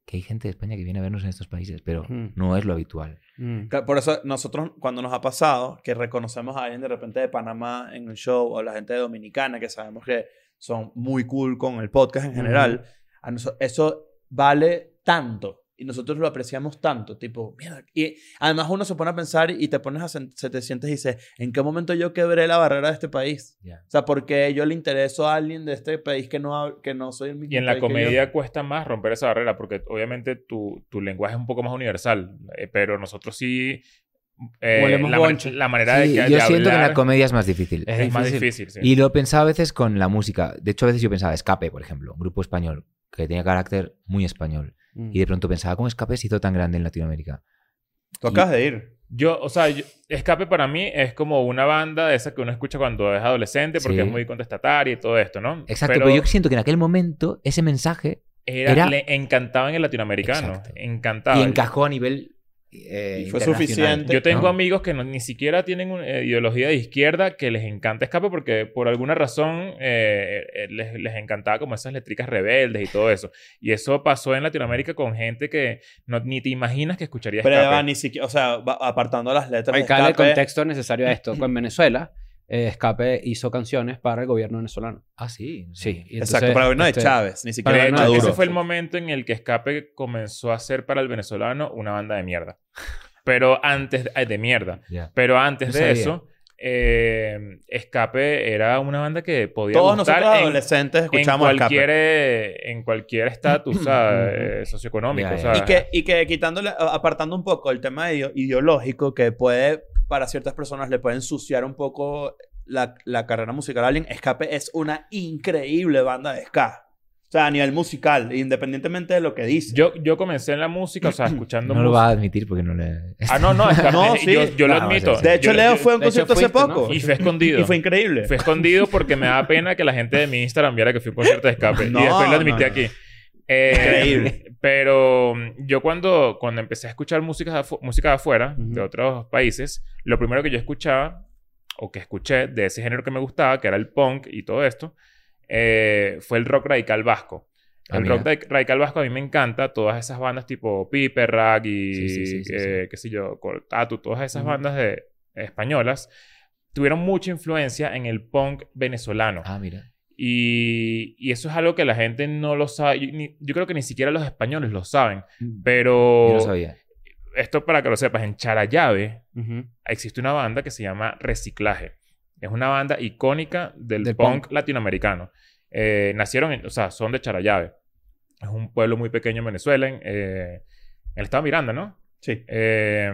que hay gente de España que viene a vernos en estos países, pero Mm. no es lo habitual. Mm. Por eso nosotros cuando nos ha pasado que reconocemos a alguien de repente de Panamá en un show o la gente de Dominicana que sabemos que son muy cool con el podcast en general, a eso vale tanto y nosotros lo apreciamos tanto, tipo, mierda. Y además uno se pone a pensar y te pones a se te sientes y dices, ¿en qué momento yo quebré la barrera de este país? Ya. O sea, porque yo le intereso a alguien de este país que no, que no soy el mismo Y en la yo? comedia cuesta más romper esa barrera porque obviamente tu, tu lenguaje es un poco más universal, eh, pero nosotros sí... eh, la, man- la manera de Sí, que yo de siento que en hablar la comedia es más difícil. es, más difícil. sí. Y lo pensaba a veces con la música. De hecho, a veces yo pensaba Escape, por ejemplo, un grupo español que tenía carácter muy español. Mm. Y de pronto pensaba, ¿cómo Escape se hizo tan grande en Latinoamérica? Tú acabas de ir. Yo, o sea, yo- Escape para mí es como una banda de esa que uno escucha cuando es adolescente porque Sí. es muy contestataria y todo esto, ¿no? Exacto, pero, yo siento que en aquel momento ese mensaje era, era- le encantaba en el latinoamericano. Exacto. Encantaba. y encajó a nivel. Eh, Y fue suficiente. Yo tengo ¿no? amigos que no- ni siquiera tienen una eh, ideología de izquierda que les encanta Escape porque por alguna razón eh, eh, les, les encantaba como esas letricas rebeldes y todo eso. Y eso pasó en Latinoamérica con gente que no, ni te imaginas que escucharía Pero ya Escape. va, ni siquiera, o sea, apartando las letras Hay que darle el contexto necesario a esto. En Venezuela, eh, Escape hizo canciones para el gobierno venezolano. Ah, sí. Sí. Exacto, para el gobierno de este, Chávez, ni siquiera De Maduro. ese fue el momento en el que Escape comenzó a ser para el venezolano una banda de mierda. Pero antes de, de mierda. Pero antes No de sabía. eso, eh, Escape era una banda que podía Todos gustar nosotros en- adolescentes en escuchamos cualquier, escape. eh, en cualquier estatus eh, socioeconómico. O sea, Y que, y que quitándole, apartando un poco el tema ideo- ideológico que puede, para ciertas personas le puede ensuciar un poco la, la carrera musical a alguien, Escape es una increíble banda de ska. O sea, a nivel musical, independientemente de lo que dice. yo, yo comencé en la música, o sea, escuchando No lo música. va a admitir porque no le. Ah, no, no, Escape, No, sí. yo, yo lo No, admito. sí, sí. de hecho, Yo- Leo fue a un concierto hace fuiste, ¿no? poco. Y fue escondido. Y fue increíble. Fue escondido porque me da pena que la gente de mi Instagram viera que fui a un concierto de escape. No, y después lo admití no, no. aquí. Eh, Increíble. Pero mm, yo cuando, cuando empecé a escuchar música de, afu- música de afuera, Ujú. de otros países, lo primero que yo escuchaba, o que escuché de ese género que me gustaba, que era el punk y todo esto, eh, fue el rock radical vasco. Ah, El rock ra- radical vasco a mí me encanta. Todas esas bandas tipo Piper, Rag y Sí, sí, sí, sí, eh, qué sé yo, Cortatu, todas esas bandas de, españolas tuvieron mucha influencia en el punk venezolano. Ah, mira. Y, y eso es algo que la gente no lo sabe. Yo, ni- yo creo que ni siquiera los españoles lo saben. Mm. Pero Yo no sabía. esto para que lo sepas, en Charallave Ujú. existe una banda que se llama Reciclaje. Es una banda icónica del, Del punk, punk. latinoamericano. Eh, nacieron, en- o sea, son de Charallave. Es un pueblo muy pequeño en Venezuela, en, eh, en el estado Miranda, ¿no? Sí. Eh,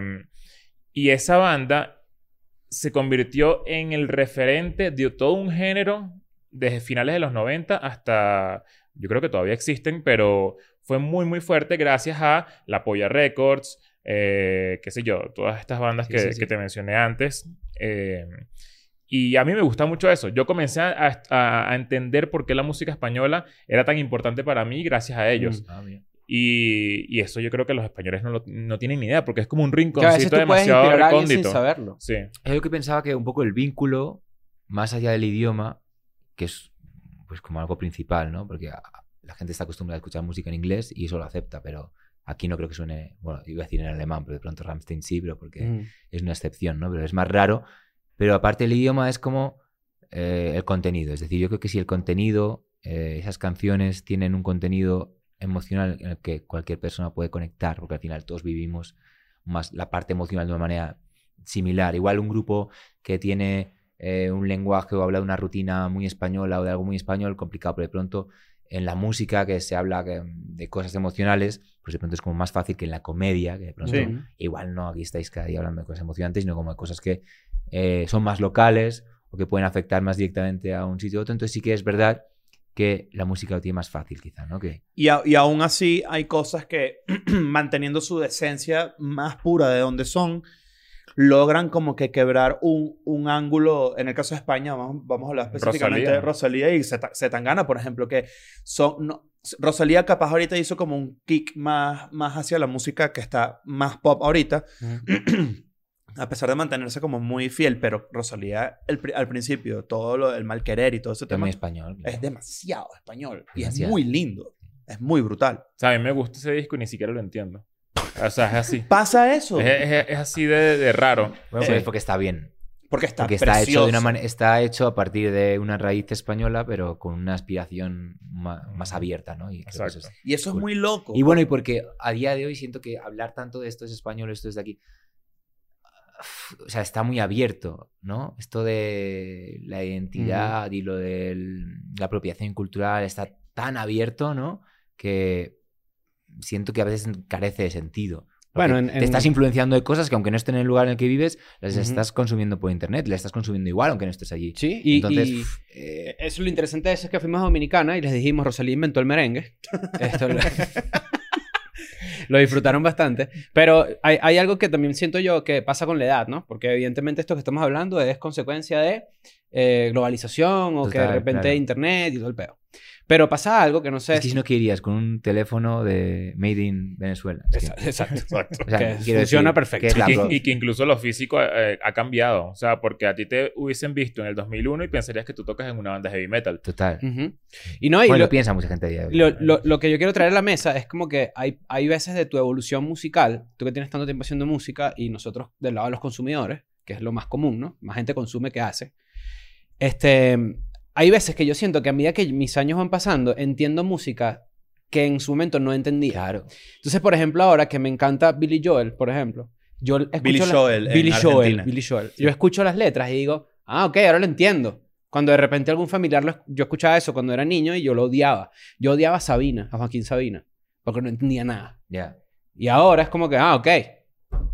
y esa banda se convirtió en el referente de todo un género desde finales de los 90 hasta, yo creo que todavía existen, pero fue muy, muy fuerte gracias a La Polla Records, eh, qué sé yo, todas estas bandas Sí, que, sí, sí. que te mencioné antes. Eh, y a mí me gusta mucho eso. Yo comencé a, a- a entender por qué la música española era tan importante para mí gracias a ellos. Ah. Y, y eso yo creo que los españoles no, lo- no tienen ni idea, porque es como un Que a veces rinconcito tú demasiado inspirar a sin recóndito. saberlo. Sí. Es lo que pensaba que un poco el vínculo, más allá del idioma, que es pues como algo principal, ¿no? Porque a- la gente está acostumbrada a escuchar música en inglés y eso lo acepta, pero aquí no creo que suene, bueno, iba a decir en alemán, pero de pronto Rammstein sí, pero porque Mm. es una excepción, ¿no? Pero es más raro. Pero aparte el idioma es como eh, el contenido. Es decir, yo creo que si el contenido, eh, esas canciones tienen un contenido emocional en el que cualquier persona puede conectar, porque al final todos vivimos más la parte emocional de una manera similar. Igual un grupo que tiene eh, un lenguaje o habla de una rutina muy española o de algo muy español, complicado, pero de pronto en la música que se habla que- de cosas emocionales, pues de pronto es como más fácil que en la comedia, que de pronto Sí. igual no aquí estáis cada día hablando de cosas emocionantes, sino como de cosas que eh, son más locales o que pueden afectar más directamente a un sitio u otro. Entonces sí que es verdad que la música lo tiene más fácil, quizá, ¿no? Que, Y, a- y aún así hay cosas que, manteniendo su decencia más pura de donde son, logran como que quebrar un, un ángulo. En el caso de España, vamos, vamos a hablar específicamente de Rosalía y Zeta- Zetangana, por ejemplo, que son... no- Rosalía capaz ahorita hizo como un kick más, más hacia la música que está más pop ahorita, a pesar de mantenerse como muy fiel, pero Rosalía el al principio, todo lo, el mal querer y todo ese tema También español. es demasiado español y Demasiado. es muy lindo, es muy brutal. O sea, a mí me gusta ese disco y ni siquiera lo entiendo. O sea, es así. Pasa eso Es, es- es así de, de raro. Bueno, Eh, pues es porque está bien. porque está Porque está hecho, de una está hecho a partir de una raíz española, pero con una aspiración más, abierta, ¿no? Y, eso es- y eso cool. es muy loco. y bueno, y porque a día de hoy siento que hablar tanto de esto es español, esto es de aquí. O sea, está muy abierto, ¿no? Esto de la identidad y lo de la apropiación cultural está tan abierto, ¿no? Que siento que a veces carece de sentido. Bueno, en- te en- estás influenciando de cosas que aunque no estén en el lugar en el que vives, las Ujú. estás consumiendo por internet, las estás consumiendo igual aunque no estés allí. Sí, y, Entonces, y, pff, eh, eso es lo interesante de eso es que fuimos a Dominicana y les dijimos, Rosalía inventó el merengue. Esto lo, lo disfrutaron bastante. Pero hay, hay algo que también siento yo que pasa con la edad, ¿no? Porque evidentemente esto que estamos hablando es consecuencia de eh, globalización o que de Total, repente claro. internet y todo el peo. Pero pasa algo que no sé... es que si no querías con un teléfono de Made in Venezuela. Es que- Exacto. Exacto. o sea, que funciona decir, perfecto. que Y que, y que incluso lo físico eh, ha cambiado. O sea, porque a ti te hubiesen visto en el 2001 y pensarías que tú tocas en una banda heavy metal. Total. Ujú. Y no, y bueno, lo- lo piensa mucha gente a día de hoy. Lo, lo- lo que yo quiero traer a la mesa es como que hay, hay veces de tu evolución musical, tú que tienes tanto tiempo haciendo música y nosotros del lado de los consumidores, que es lo más común, ¿no? Más gente consume que hace. Este, hay veces que yo siento que a medida que mis años van pasando, entiendo música que en su momento no entendía. Claro. Entonces, por ejemplo, ahora que me encanta Billy Joel, por ejemplo, yo escucho Billy la- Joel en Billy Joel. Billy Joel. Yo escucho las letras y digo, ah, ok, ahora lo entiendo. Cuando de repente algún familiar, lo- yo escuchaba eso cuando era niño y yo lo odiaba. Yo odiaba a Sabina, a Joaquín Sabina, porque no entendía nada. Ya. Y ahora es como que, ah, ok. Te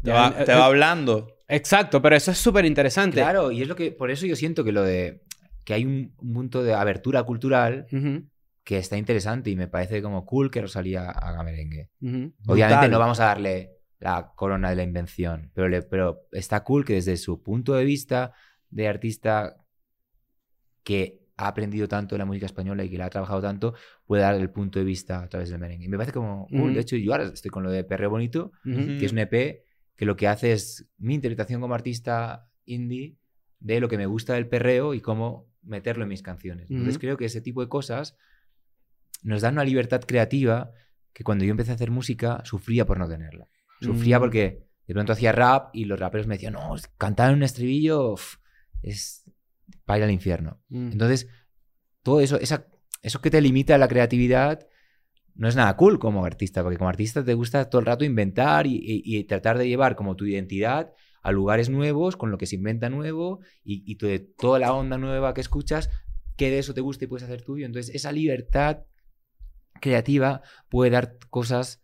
Ya, va, te va hablando. Exacto, pero eso es súper interesante. Claro, y es lo que. Por eso yo siento que lo de. que hay un, un punto de abertura cultural que está interesante y me parece como cool que Rosalía haga merengue. ujú. Obviamente no vamos a darle la corona de la invención, pero, le- pero está cool que desde su punto de vista de artista que ha aprendido tanto de la música española y que la ha trabajado tanto, puede dar el punto de vista a través del merengue. Y me parece como cool. De hecho, yo ahora estoy con lo de Perreo Bonito, que es un EP que lo que hace es mi interpretación como artista indie de lo que me gusta del perreo y cómo meterlo en mis canciones. Entonces creo que ese tipo de cosas nos dan una libertad creativa que cuando yo empecé a hacer música sufría por no tenerla. Sufría Mm. porque de pronto hacía rap y los raperos me decían, no, cantar en un estribillo uf, es para ir al infierno. Mm. Entonces, todo eso, esa, eso que te limita la creatividad, no es nada cool como artista, porque como artista te gusta todo el rato inventar y, y- y tratar de llevar como tu identidad a lugares nuevos, con lo que se inventa nuevo y, y to- de toda la onda nueva que escuchas, que de eso te gusta y puedes hacer tuyo. Entonces, esa libertad creativa puede dar cosas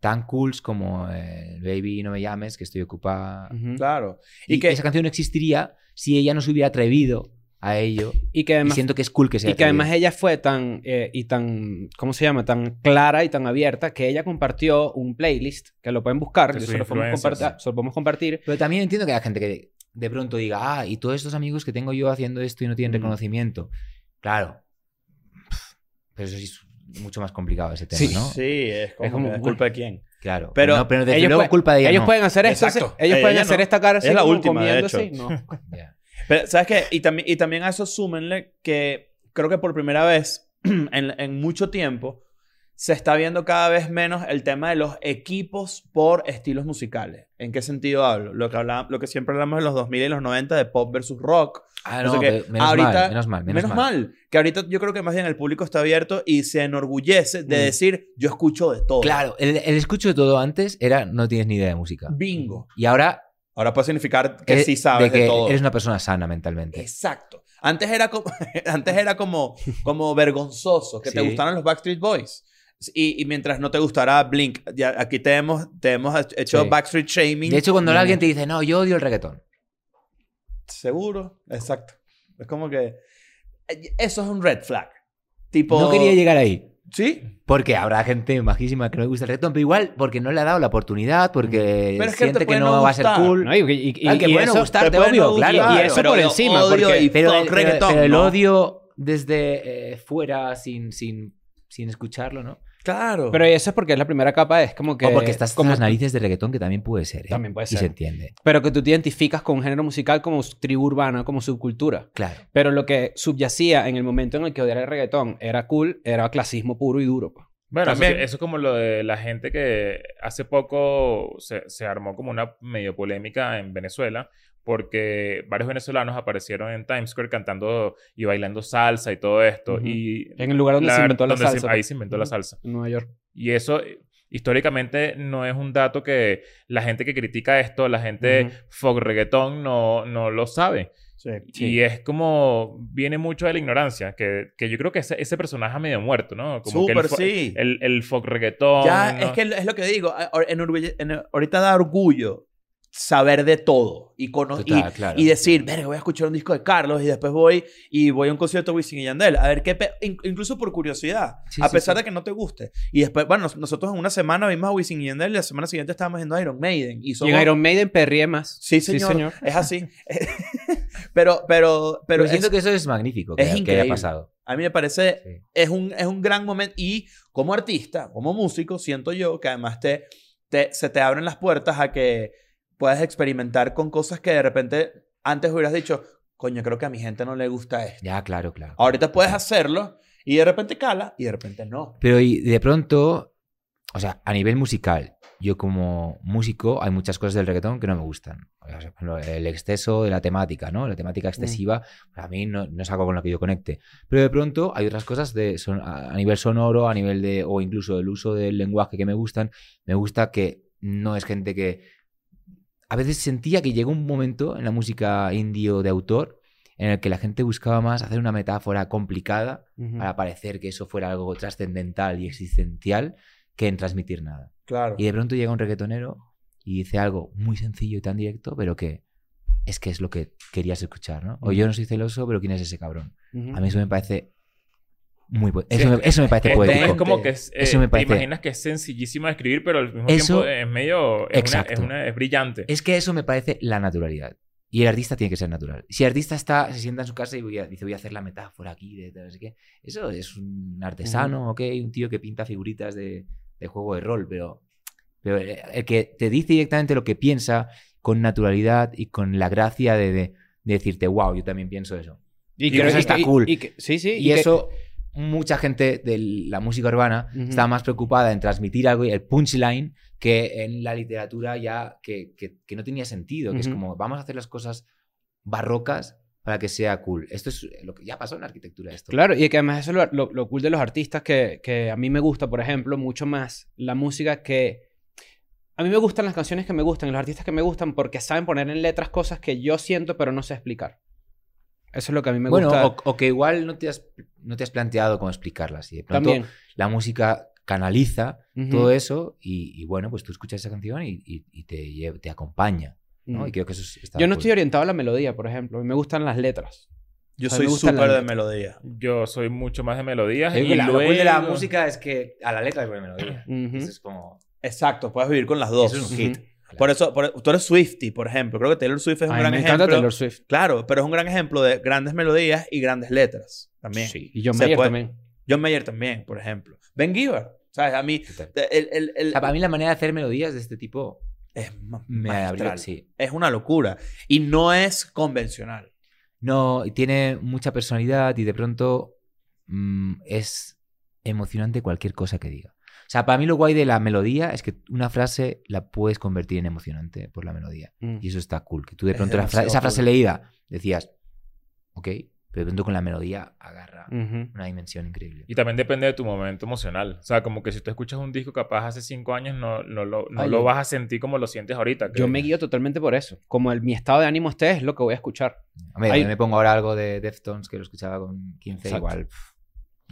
tan cools como eh, Baby, no me llames, que estoy ocupada. Claro. Y, Y que esa canción no existiría si ella no se hubiera atrevido a ello. Y que Y además siento que es cool que sea Y que además ella fue tan, eh, y tan, ¿cómo se llama? Tan clara y tan abierta que ella compartió un playlist, que lo pueden buscar, que se lo, podemos compartir, se lo podemos compartir. Pero también entiendo que hay gente que de pronto diga, ah, y todos estos amigos que tengo yo haciendo esto y no tienen Mm. reconocimiento. Claro. Pero eso sí es mucho más complicado ese tema, Sí. ¿no? Sí, es como, Es como- culpa de quién. Claro. Pero Pero, no, pero desde ellos luego pueden- culpa de ella. ellos no. pueden hacer esto, ellos Ella pueden hacer no. esta cara así Es la última, de hecho. no. Ya. Pero, ¿sabes qué? Y también, y también a eso súmenle que creo que por primera vez en, en mucho tiempo se está viendo cada vez menos el tema de los equipos por estilos musicales. ¿En qué sentido hablo? Lo que, hablaba- lo que siempre hablamos en los 2000 y los 90 de pop versus rock. Ah, No no, sé pero menos Ahorita- mal, menos mal, menos, Menos, mal. mal. Que ahorita yo creo que más bien el público está abierto y se enorgullece de Mm. decir, yo escucho de todo. Claro, el, el escucho de todo antes era no tienes ni idea de música. Bingo. Y ahora Ahora puede significar que eh, sí sabes de de, que todo. eres una persona sana mentalmente. Exacto. Antes era como, antes era como, como vergonzoso que te Sí. gustaran los Backstreet Boys. Y, y mientras no te gustara Blink, ya aquí te hemos, te hemos hecho Sí. Backstreet Shaming. De hecho, cuando Mm. alguien te dice, no, yo odio el reggaetón. Seguro, exacto. Es como que. eh, Eso es un red flag. Tipo. No quería llegar ahí. Sí, Porque habrá gente majísima que no le gusta el reggaetón, pero igual porque no le ha dado la oportunidad, porque Pero es que te siente que no, no va a ser cool. ¿no? Y, y, y- Ah, que y bueno, eso, gustarte, obvio, no claro. y eso pero por encima, odio porque- y pero, el- pero- reggaetón, pero el odio desde eh, fuera, sin, sin, sin escucharlo, ¿no? Claro. Pero eso es porque es la primera capa, es como que... o porque estás como con las narices de reggaetón, que también puede ser. ¿eh? También puede Y ser. se entiende. Pero que tú te identificas con un género musical como tribu urbana, como subcultura. Claro. Pero lo que subyacía en el momento en el que odiar el reggaetón era cool, era clasismo puro y duro. pues. Bueno, eso, También. eso es como lo de la gente que hace poco se, se armó como una medio polémica en Venezuela porque varios venezolanos aparecieron en Times Square cantando y bailando salsa y todo esto. Ujú. y En el lugar donde se la- inventó la donde se- salsa. pues. ahí se inventó la Ujú. salsa. En Nueva York. Y eso eh, históricamente no es un dato que la gente que critica esto, la gente Ujú. folk reggaetón no, no lo sabe. Sí. Y es como, viene mucho de la ignorancia, que, que yo creo que ese, ese personaje ha medio muerto, ¿no? Como que el Súper, sí. El, el folk reggaetón. Ya, ¿no? es que es lo que digo. En en- ahorita da orgullo saber de todo y, cono- y, Total, claro. y decir, verga, voy a escuchar un disco de Carlos y después voy y voy a un concierto de Wisin y Yandel. A ver qué... incluso por curiosidad. Sí, a sí, pesar sí. de que no te guste. Y después, bueno, nos- nosotros en una semana vimos a Wisin y Yandel y la semana siguiente estábamos viendo a Iron Maiden. Y, Y somos- en Iron Maiden perríe más. Sí, señor. Es así. pero, pero, pero siento es- que eso es magnífico que, es que haya increíble. pasado. a mí me parece es un, es un gran momento. Y como artista, como músico, siento yo que además te, te, se te abren las puertas a que puedas experimentar con cosas que de repente antes hubieras dicho, coño, creo que a mi gente no le gusta esto. Ya, claro, claro. Ahorita puedes hacerlo y de repente cala y de repente no. Pero y de pronto, o sea, a nivel musical, yo como músico hay muchas cosas del reggaetón que no me gustan. O sea, el exceso de la temática, ¿no? La temática excesiva, para mí no, no es algo con lo que yo conecte. Pero de pronto hay otras cosas de son, a a nivel sonoro, a nivel de, o incluso el uso del lenguaje que me gustan. Me gusta que no es gente que... A veces sentía que llegó un momento en la música indio de autor en el que la gente buscaba más hacer una metáfora complicada para parecer que eso fuera algo trascendental y existencial que en transmitir nada. Claro. Y de pronto llega un reggaetonero y dice algo muy sencillo y tan directo, pero que es que es lo que querías escuchar, ¿no? O yo no soy celoso, pero ¿quién es ese cabrón? A mí eso me parece muy... Sí, Eso, es me, eso me parece Es, poético. es como que es, eh, Eso me te parece- imaginas que es sencillísimo de escribir, pero al mismo Eso- tiempo es medio... Es, una, Exacto. es, una- es brillante. Es que eso me parece la naturalidad. Y el artista tiene que ser natural. Si el artista está, se sienta en su casa y voy a- dice, voy a hacer la metáfora aquí, de, de no sé qué, eso es un artesano, ¿ok? Un tío que pinta figuritas de, de juego de rol, pero, pero el el que te dice directamente lo que piensa con naturalidad y con la gracia de, de- de decirte, wow, yo también pienso eso. Y, Y creo eso que- está y- cool. y que- sí, sí. Y, que- eso, mucha gente de la música urbana Ujú. está más preocupada en transmitir algo, el punchline, que en la literatura ya que, que- que no tenía sentido, que es Ujú. como, vamos a hacer las cosas barrocas para que sea cool. Esto es lo que ya pasó en la arquitectura. Esto. Claro, y que además eso es lo, lo- lo cool de los artistas que, que a mí me gusta, por ejemplo, mucho más la música que... A mí me gustan las canciones que me gustan y los artistas que me gustan porque saben poner en letras cosas que yo siento pero no sé explicar. Eso es lo que a mí me bueno, gusta. o, o que igual no te, has, no te has planteado cómo explicarlas. Y de pronto También. la música canaliza todo eso y, y bueno, pues tú escuchas esa canción y, y- y te, te acompaña. ¿no? Ujú. Y creo que eso está Yo no cool. estoy orientado a la melodía, por ejemplo. A mí me gustan las letras. Yo O sea, soy me gusta súper de melodía. Yo soy mucho más de melodías. Creo y que la, lo cool de la luego- música es que a la letra le pone melodía. Es como... Exacto, puedes vivir con las dos. Eso es un Ujú. Hit. Por eso, por- tú eres Swifty, por ejemplo. Creo que Taylor Swift es un A gran me ejemplo. encanta Taylor Swift. Claro, pero es un gran ejemplo de grandes melodías y grandes letras también. Sí. Y John Se Mayer puede- también. John Mayer también, por ejemplo. Ben Giver. ¿Sabes? A mí, el, el- el- O sea, para mí la manera de hacer melodías de este tipo es magistral. abrió... Sí. Es una locura. Y no es convencional. No, y tiene mucha personalidad y de pronto mm, es emocionante cualquier cosa que diga. O sea, para mí lo guay de la melodía es que una frase la puedes convertir en emocionante por la melodía. Mm. Y eso está cool. Que tú de Es pronto la fra- demasiado esa frase cool. leída decías, ok, pero de pronto con la melodía agarra una dimensión increíble. Y también depende de tu momento emocional. O sea, como que si tú escuchas un disco capaz hace cinco años, no, no, lo, no Ay, lo vas a sentir como lo sientes ahorita. que- Yo me guío totalmente por eso. Como el, mi estado de ánimo esté, es lo que voy a escuchar. Hombre, Hay- yo me pongo ahora algo de Deftones que lo escuchaba con 15, Exacto. igual. pff,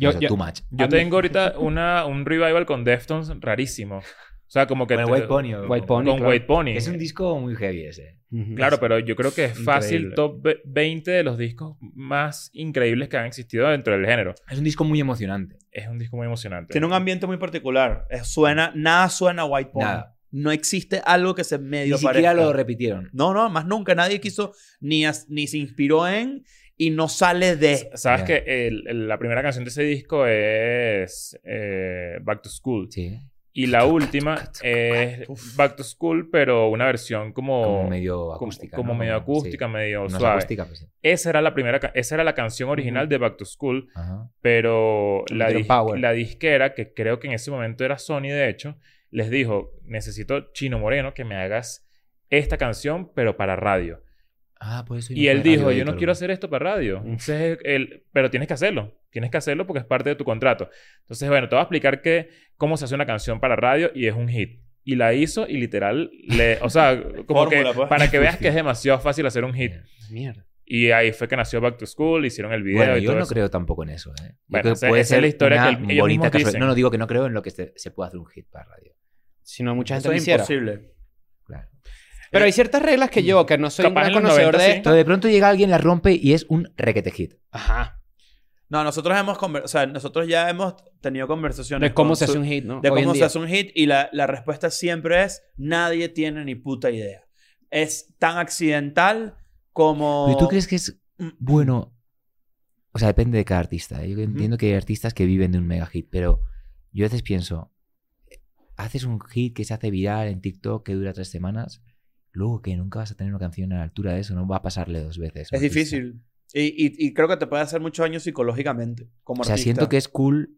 Yo- too much. Yo tengo ahorita una, un revival con Deftones rarísimo. O sea, como que... Con te- White Pony. o- White Pony, Con claro. White Pony. Es un disco muy heavy ese. Claro, pero yo creo que es fácil Increíble. top ve- 20 de los discos más increíbles que han existido dentro del género. Es un disco muy emocionante. Es un disco muy emocionante. Tiene un ambiente muy particular. Es- suena, nada suena a White Pony. Nada. No existe algo que se medio Ni siquiera parezca. lo repitieron. No, no, más nunca. Nadie quiso ni, as- ni se inspiró en y no sale de. Sabes que el- el- la primera canción de ese disco es eh, Back to School. Sí. Y la última es Back to School, pero una versión como... Como medio acústica. Como, ¿no? medio Sí. acústica, medio No es suave. acústica, pues sí. Esa era la primera... Esa era la canción original de Back to School. Ajá. Pero la, dis- Power. la disquera, que creo que en ese momento era Sony, de hecho, les dijo, necesito Chino Moreno que me hagas esta canción, pero para radio. Ah, pues eso. Y él dijo, yo no quiero hacer esto para radio. Entonces, él, pero tienes que hacerlo. Tienes que hacerlo porque es parte de tu contrato. Entonces, bueno, te voy a explicar que, cómo se hace una canción para radio y es un hit. Y la hizo y literal, le, o sea, como Fórmula, que pues. para que veas que es demasiado fácil hacer un hit. Mierda. Y ahí fue que nació Back to School, hicieron el video Bueno, y yo todo no eso. creo tampoco en eso. ¿eh? Esa es la historia una que el- ellos bonita mismos casualidad. dicen. No, no digo que no creo en lo que se, se pueda hacer un hit para radio. Si no, mucha gente Eso lo es hiciera. imposible. Pero hay ciertas reglas que yo, que no soy un gran conocedor 90 de esto. Pero de pronto llega alguien, la rompe y es un requete hit. Ajá. No, nosotros hemos conver- o sea, nosotros ya hemos tenido conversaciones De cómo con se hace un hit, ¿no? de Hoy cómo se hace un hit y la, la respuesta siempre es nadie tiene ni puta idea. Es tan accidental como ¿Pero tú crees que es Mm. bueno? O sea, depende de cada artista. ¿eh? Yo entiendo que hay artistas que viven de un mega hit, pero yo a veces pienso, haces un hit que se hace viral en TikTok que dura tres semanas, luego que nunca vas a tener una canción a la altura de eso, no va a pasarle dos veces. es difícil. Y, y- y creo que te puede hacer mucho daño psicológicamente como O sea, artista. siento que es cool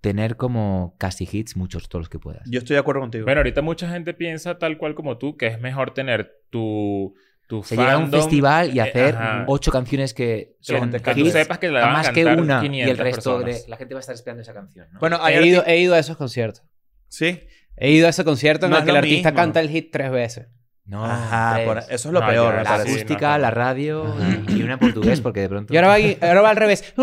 tener como casi hits, muchos, todos los que puedas. Yo estoy de acuerdo contigo. Bueno, ahorita mucha gente piensa tal cual como tú, que es mejor tener tu, tu Se llega a un fandom, festival y eh, hacer ajá. ocho canciones que son Que tú hits, sepas que la más que una y 500 el resto de personas. la gente va a estar esperando esa canción. ¿no? bueno, He ido, he ido a esos conciertos. Sí. He ido a ese concierto en No el que el artista mismo. canta el hit tres veces. no, Ajá, tres. por- eso es lo No, peor, la parece. sí, acústica, no, la radio Ajá. y, y una en portugués porque de pronto... Y ahora va, ahora va al revés.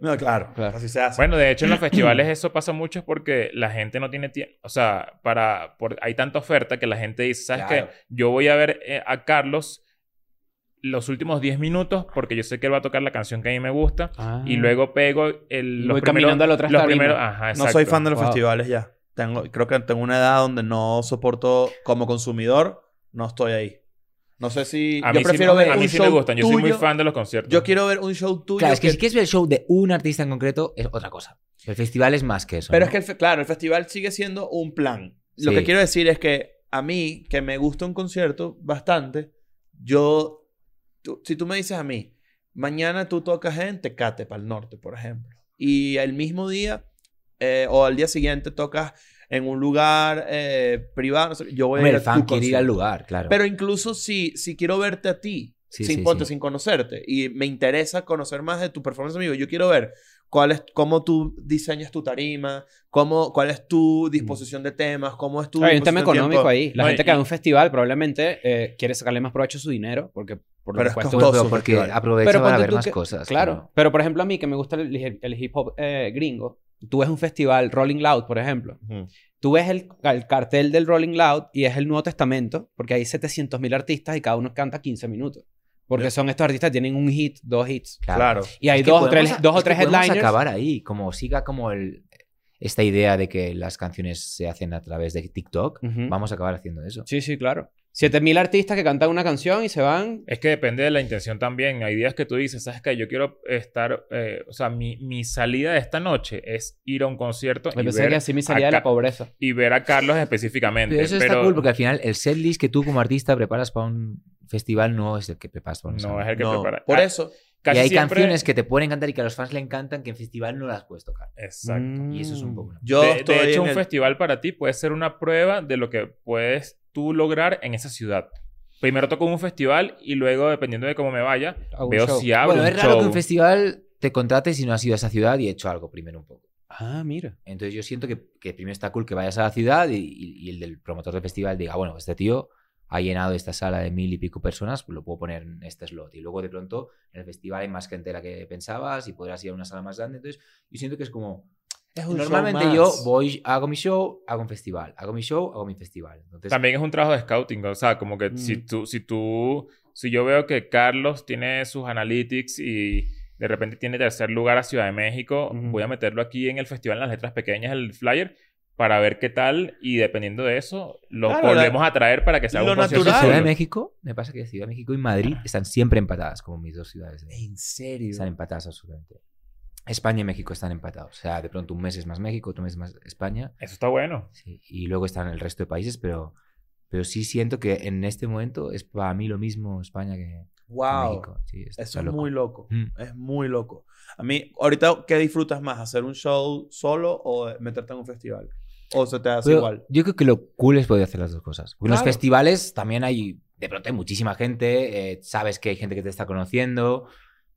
No, claro, Claro. así se hace. Bueno, de hecho en los festivales eso pasa mucho porque la gente no tiene tiempo. O sea, para, por, hay tanta oferta que la gente dice, ¿sabes Claro. qué? Yo voy a ver eh, a Carlos los últimos 10 minutos porque yo sé que él va a tocar la canción que a mí me gusta y luego pego el, Y los voy primeros, caminando a la otra los tarima. primeros, ajá, no soy fan de los Wow. festivales ya. Tengo, creo que tengo una edad donde no soporto como consumidor, no estoy ahí. No sé si A yo mí, prefiero sí, ver a un mí sí show me gustan. Yo soy muy tuyo. fan de los conciertos. Yo quiero ver un show tuyo. Claro, es que, que- si quieres ver el show de un artista en concreto es otra cosa. El festival es más que eso. Pero ¿no? es que, el fe- claro, el festival sigue siendo un plan. Lo Sí. que quiero decir es que a mí, que me gusta un concierto bastante, yo, tú- si tú me dices a mí, mañana tú tocas en Tecate, para el norte, por ejemplo, y el mismo día eh, o al día siguiente tocas en un lugar eh, privado, no sé, yo voy Hombre, a ir el a fan tu quiere ir al lugar, claro. Pero incluso si, si quiero verte a ti, Sí, sin, sí, ponte, sí. sin conocerte, y me interesa conocer más de tu performance amigo, yo quiero ver cuál es, cómo tú diseñas tu tarima, cómo, cuál es tu disposición de temas, cómo es tu... Hay un tema económico ahí. La No, gente que va a un festival probablemente eh, quiere sacarle más provecho a su dinero porque por lo Pero que es costoso. porque festival. aprovecha para ver más que- cosas. Claro. Pero por ejemplo, a mí que me gusta el, el hip hop eh, gringo, tú ves un festival, Rolling Loud, por ejemplo. Tú ves el, el cartel del Rolling Loud y es el Nuevo Testamento, porque hay 700.000 artistas y cada uno canta 15 minutos. Porque son estos artistas que tienen un hit, dos hits. Claro. Y hay Es que dos, o tres, a- dos o tres headliners. acabar ahí, como siga como el, esta idea de que las canciones se hacen a través de TikTok, vamos a acabar haciendo eso. Sí, sí, claro. 7.000 artistas que cantan una canción y se van. Es que depende de la intención también. Hay días que tú dices, ¿sabes qué? Yo quiero estar... eh, o sea, mi, mi salida de esta noche es ir a un concierto Me y pensé ver, que así me salía de la pobreza. y ver a Carlos específicamente. Pero eso está cool porque al final el setlist que tú como artista preparas para un festival no es el que preparas para un No es el que No, prepara. Por Ah, eso. Casi y hay siempre- canciones que te pueden encantar y que a los fans le encantan que en festival no las puedes tocar. Exacto. Y eso es un poco... ¿no? Yo de, de hecho, un el- festival para ti puede ser una prueba de lo que puedes tú lograr en esa ciudad. Primero toco un festival y luego, dependiendo de cómo me vaya, veo show. si abro Bueno, un es raro show. que un festival te contrate si no has ido a esa ciudad y he hecho algo primero un poco. Ah, mira. Entonces yo siento que, que primero está cool que vayas a la ciudad y, y- y el del promotor del festival diga, bueno, este tío ha llenado esta sala de mil y pico personas, pues lo puedo poner en este slot. Y luego de pronto en el festival hay más gente de la que pensabas y podrás ir a una sala más grande. Entonces yo siento que es como... Es Normalmente yo voy, hago mi show, hago un festival. Hago mi show, hago mi festival. Entonces, También es un trabajo de scouting, o sea, como que si Mm. tú, si tú, si yo veo que Carlos tiene sus analytics y de repente tiene tercer lugar a Ciudad de México, voy a meterlo aquí en el festival en las letras pequeñas, el flyer, para ver qué tal y dependiendo de eso, lo Claro, volvemos a traer para que sea lo un concierto natural. Ciudad de. México, me pasa que Ciudad de México y Madrid están siempre empatadas, como mis dos ciudades. de- ¿En serio? Están empatadas absolutamente. España y México están empatados. O sea, de pronto un mes es más México, otro mes es más España. Eso está bueno. Sí, y luego están el resto de países, pero, pero sí siento que en este momento es para mí lo mismo España que, que Wow. México. Sí, está Eso es loco. muy loco. Mm. Es muy loco. A mí, ahorita, ¿qué disfrutas más? ¿Hacer un show solo o meterte en un festival? ¿O se te hace Pero igual? Yo creo que lo cool es poder hacer las dos cosas. Porque en los Claro. festivales también hay, de pronto hay muchísima gente, eh, sabes que hay gente que te está conociendo,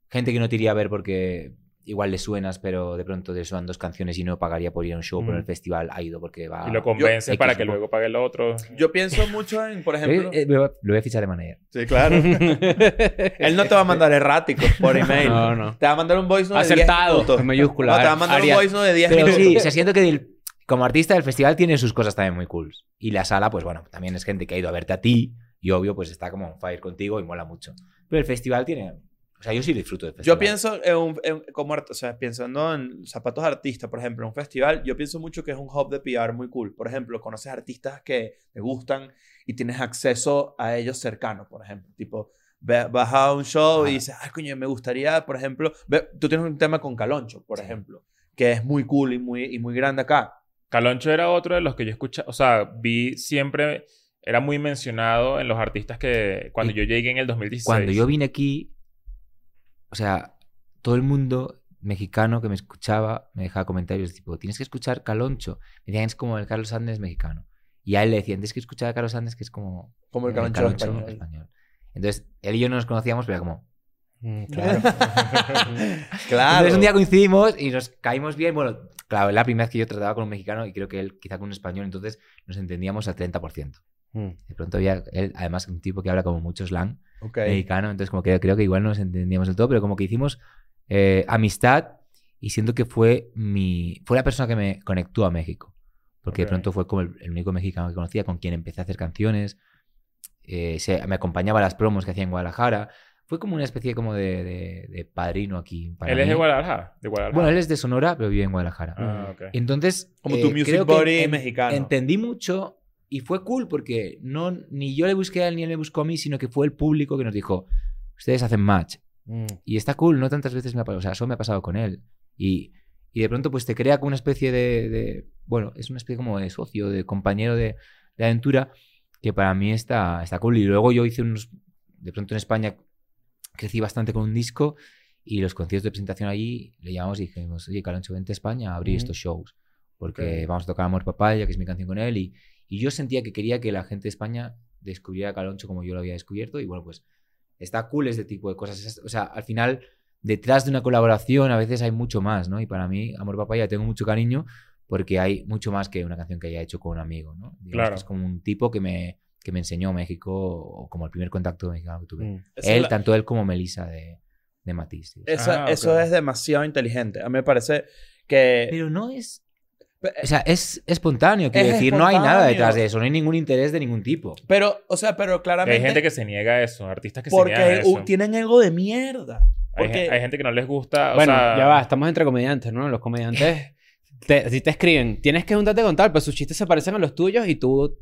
gente que no te iría a ver porque igual le suenas, pero de pronto le suenan dos canciones y no pagaría por ir a un show, pero en el Mm. festival ha ido porque va... y lo convences X, para que luego pague el otro. Yo pienso mucho en, por ejemplo... Eh, eh, lo voy a fichar de manera. Sí, claro. Él no te va a mandar erráticos por email. No, no. Te va a mandar un voice note de 10 Acertado. minutos. En mayúscula. No, te va a mandar un voice note de 10 Pero minutos. sí, o sea, siento que del- como artista el festival tiene sus cosas también muy cool. Y la sala, pues bueno, también es gente que ha ido a verte a ti y obvio, pues está como on fire contigo y mola mucho. Pero el festival tiene... O sea, yo sí disfruto del festival. Yo pienso en, un, en- como o sea, pensando en zapatos de artista, por ejemplo, en un festival, yo pienso mucho que es un hub de PR muy cool. Por ejemplo, conoces artistas que te gustan y tienes acceso a ellos cercanos, por ejemplo. Tipo, vas a un show y dices, ay, coño, me gustaría, por ejemplo, ve- tú tienes un tema con Caloncho, por Sí. ejemplo, que es muy cool y muy, y muy grande acá. Caloncho era otro de los que yo escuchaba, o sea, vi siempre, era muy mencionado en los artistas que cuando Y yo llegué en el 2016. Cuando yo vine aquí, o sea, todo el mundo mexicano que me escuchaba me dejaba comentarios tipo, tienes que escuchar Caloncho. Me decían, es como el Carlos Andes mexicano. Y a él le decían, tienes que escuchar a Carlos Andes, que es como Como el el Caloncho, Caloncho español. Entonces, él y yo no nos conocíamos, pero era como... Mm, Claro. claro. Entonces un día coincidimos y nos caímos bien. Bueno, claro, la primera vez que yo trataba con un mexicano y creo que él quizá con un español, entonces nos entendíamos al 30%. Mm. De pronto había él, además, un tipo que habla como mucho slang Ok. mexicano, entonces como que creo que igual no nos entendíamos del todo, pero como que hicimos eh, amistad y siento que fue mi fue la persona que me conectó a México. Porque Ok. de pronto fue como el, el único mexicano que conocía, con quien empecé a hacer canciones. eh, se- me acompañaba a las promos que hacía en Guadalajara. Fue como una especie como de, de- de padrino aquí. Para Él es mí. de Guadalajara. De Guadalajara. Bueno, él es de Sonora, pero vive en Guadalajara. Ah, ok. Entonces, Como eh, tu music creo que body mexicano. Entendí mucho y fue cool porque no, ni yo le busqué a él ni él me buscó a mí, sino que fue el público que nos dijo, ustedes hacen match. Mm. Y está cool, no tantas veces me ha pasado, o sea, eso me ha pasado con él. Y, y de pronto pues te crea como una especie de, de- bueno, es una especie como de socio, de compañero de, de aventura que para mí está, está cool. Y luego yo hice unos, de pronto en España crecí bastante con un disco y los conciertos de presentación allí le llamamos y dijimos, oye, Caloncho, vente a España a abrir estos shows. Porque vamos a tocar Amor Papaya, que es mi canción con él. Y, y yo sentía que quería que la gente de España descubriera a Caloncho como yo lo había descubierto. Y bueno, pues está cool este tipo de cosas. O sea, al final, detrás de una colaboración a veces hay mucho más, ¿no? Y para mí, Amor Papaya, tengo mucho cariño porque hay mucho más que una canción que haya hecho con un amigo, ¿no? Digamos Claro. que es como un tipo que me, que me enseñó México, o como el primer contacto mexicano que tuve. Mm. Él, la- tanto él como Melissa de, de Matiz. sí. Eso, Ah, eso ok. es demasiado inteligente. A mí me parece que... Pero no es... O sea, es espontáneo, quiero Es decir, no hay nada espontáneo. detrás de eso, no hay ningún interés de ningún tipo. Pero, o sea, pero claramente... hay gente que se niega a eso, artistas que se niegan a Porque eso. uh, tienen ego de mierda. Hay, Porque... gen- hay gente que no les gusta, o Bueno, sea... ya va, estamos entre comediantes, ¿no? Los comediantes, te, si te escriben, tienes que juntarte con tal, pero sus chistes se parecen a los tuyos y tú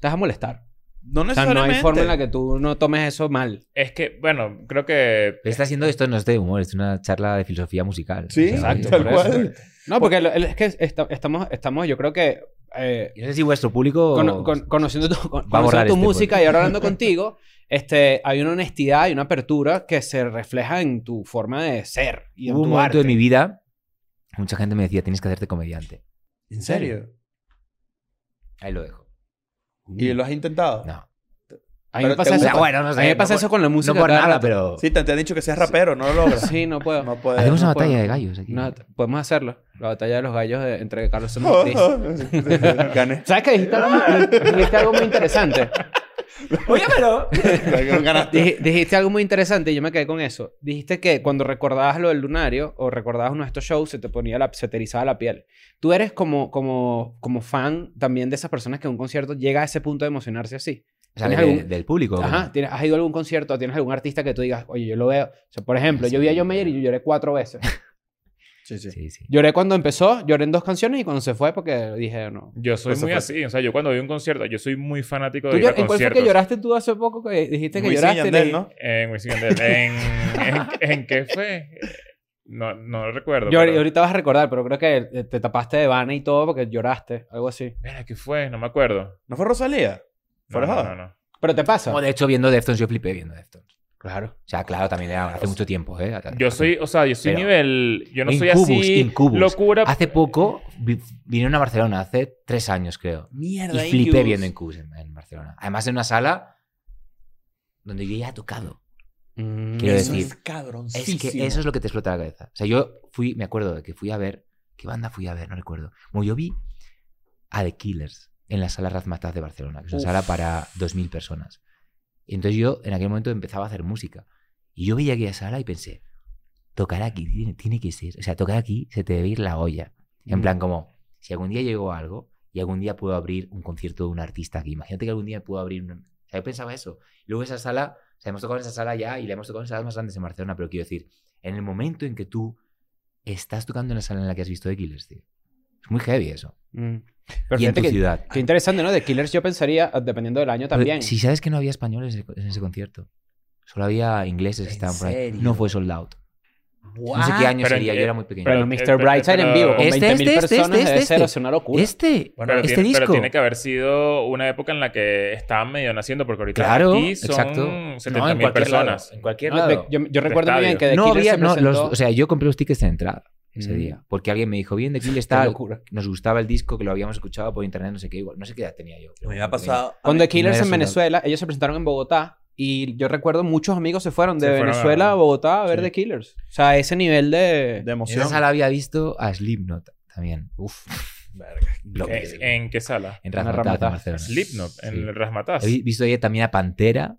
te vas a molestar. No O sea, no necesariamente. hay forma en la que tú no tomes eso mal. Es que, bueno, creo que... Está haciendo esto no es de humor, es una charla de filosofía musical. Sí, Exacto, tal por eso. cual. No, porque lo- es que esta- estamos, estamos, yo creo que eh, Y no sé si vuestro público... cono- con- conociendo tu, con- Va a conociendo tu este música y ahora hablando contigo, este, hay una honestidad y una apertura que se refleja en tu forma de ser y en Hubo un tu momento arte. de mi vida, mucha gente me decía, tienes que hacerte comediante. ¿En serio? Ahí lo dejo. ¿Y lo has intentado? No. A mí me pasa eso, bueno, no a mí me pasa eso con la música. No por nada, pero... Sí, te, te han dicho que seas rapero, no lo logras. Sí, no puedo. No puedes. Hacemos no una puedo. batalla de gallos aquí. No, podemos hacerlo. La batalla de los gallos de- entre Carlos y. Gané. ¿Sabes que dijiste algo, dijiste algo muy interesante? Ganaste. Dij- dijiste algo muy interesante y yo me quedé con eso. Dijiste que cuando recordabas lo del lunario o recordabas uno de estos shows se te ponía la, se te erizaba la piel. Tú eres como, como, como fan también de esas personas que en un concierto llega a ese punto de emocionarse así. O sea, ¿Tienes de- algún- del público. Ajá, ¿tienes- ¿has ido a algún concierto? ¿Tienes algún artista que tú digas, oye, yo lo veo? O sea, por ejemplo, yo vi a John Mayer y yo lloré cuatro veces. Sí, sí. Sí, sí. Lloré cuando empezó, lloré en dos canciones y cuando se fue porque dije, no. Yo soy muy fue- así. O sea, yo cuando a un concierto, yo soy muy fanático ¿Tú de ir a ¿En cuál fue que conciertos. lloraste tú hace poco? Que dijiste que Wisin lloraste. Yandel, ¿no? En Wisin Yandel. En, en, ¿en qué fue? No, no recuerdo. Yo, pero- ahorita vas a recordar, pero creo que eh, te tapaste de vana y todo porque lloraste, algo así. Mira, ¿qué fue? No me acuerdo. ¿No fue Rosalía? No, ¿Fuera no, joda? no, no. Pero te pasa. Como de hecho, viendo Deftones, yo flipé viendo Deftones. Claro. O sea, claro, también hace mucho tiempo, ¿eh? Yo soy, o sea, yo soy Pero- nivel... Yo no soy así Incubus. locura. Hace poco vi- vinieron a Barcelona, hace tres años creo. Mierda, Y flipé Incubus. viendo Incubus en, en Barcelona. Además, en una sala donde yo ya he tocado. Mm. Quiero Eso decir, es que eso es lo que te explota la cabeza. O sea, yo fui, me acuerdo de que fui a ver. ¿Qué banda fui a ver? No recuerdo. Bueno, yo vi a The Killers en la sala Razmataz de Barcelona, que es una Uf. sala para 2.000 personas. Y entonces yo en aquel momento empezaba a hacer música. Y yo veía aquella sala y pensé, tocar aquí tiene, tiene que ser. O sea, tocar aquí se te debe ir la olla. En Mm. plan, como, si algún día llego a algo y algún día puedo abrir un concierto de un artista aquí. Imagínate que algún día puedo abrir. un- O sea, yo pensaba eso. Luego esa sala, o sea, hemos tocado en esa sala ya y la hemos tocado en salas más grandes en Barcelona, pero quiero decir, en el momento en que tú estás tocando en la sala en la que has visto The Killers, tío. Es muy heavy eso. Mm. Pero y en fíjate tu que, ciudad. qué interesante, ¿no? De Killers yo pensaría, ah, dependiendo del año también. Si sabes que no había españoles en ese- en ese concierto. Solo había ingleses que ¿En estaban por ahí. serio? No fue sold out. What? No sé qué año Pero, sería, eh, yo era muy pequeño. Pero Pero- Mr. pero- Brightside en pero- vivo, con Este, 20.000 este, este, personas, este, debe este. ser sea, una locura. Este, Bueno, Pero, este tiene, disco. pero tiene que haber sido una época en la que estaban medio naciendo, porque ahorita Claro, aquí son exacto. 70.000 No, cualquier lado, personas. en cualquier No, lado. de- yo, yo recuerdo muy bien que The no Killers había, se no, los- o sea, yo compré los tickets de entrada ese Mm. día. Porque alguien me dijo, bien, de tal, locura. nos gustaba el disco, que lo habíamos escuchado por internet, no sé qué, igual. No sé qué edad tenía yo. pero Me ha pasado. Con The Killers en. Venezuela, ellos se presentaron en Bogotá y yo recuerdo muchos amigos se fueron de Se fueron Venezuela a- a Bogotá a ver Sí. The Killers. O sea, ese nivel de... De emoción. esa sala había visto a Slipknot también. Uf. Verga. ¿En, en qué sala? En. Barcelona. Slipknot, en Sí. el Rasmataz. He vi- visto ahí también a Pantera.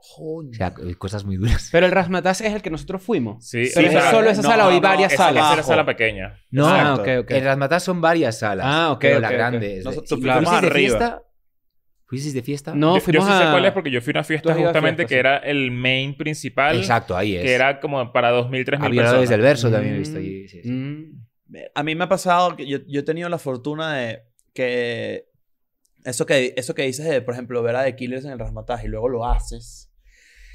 Joder. O sea, cosas muy duras. Pero el Rasmataz es el que nosotros fuimos. Sí, Pero sí, es o sea, solo esa no, sala o hay no, varias esa, salas. esa era sala pequeña. No, Ah, ok, ok. En Razmataz son varias salas. Ah, ok, Pero ok, la ok. grande es de- Nosotros ¿Y fuimos fuisteis de arriba. fiesta? ¿Fuisteis de fiesta? No, yo, fuimos yo sí sé cuál es porque yo fui a una fiesta justamente que sí. era el main principal. Exacto, ahí es. Que era como para 2.000, 3.000 A violadores personas. del verso también he Mm, visto allí. sí, sí. mm. A mí me ha pasado que yo, yo he tenido la fortuna de que eso que eso que dices de, por ejemplo, ver a The Killers en el Rasmataj y luego lo haces.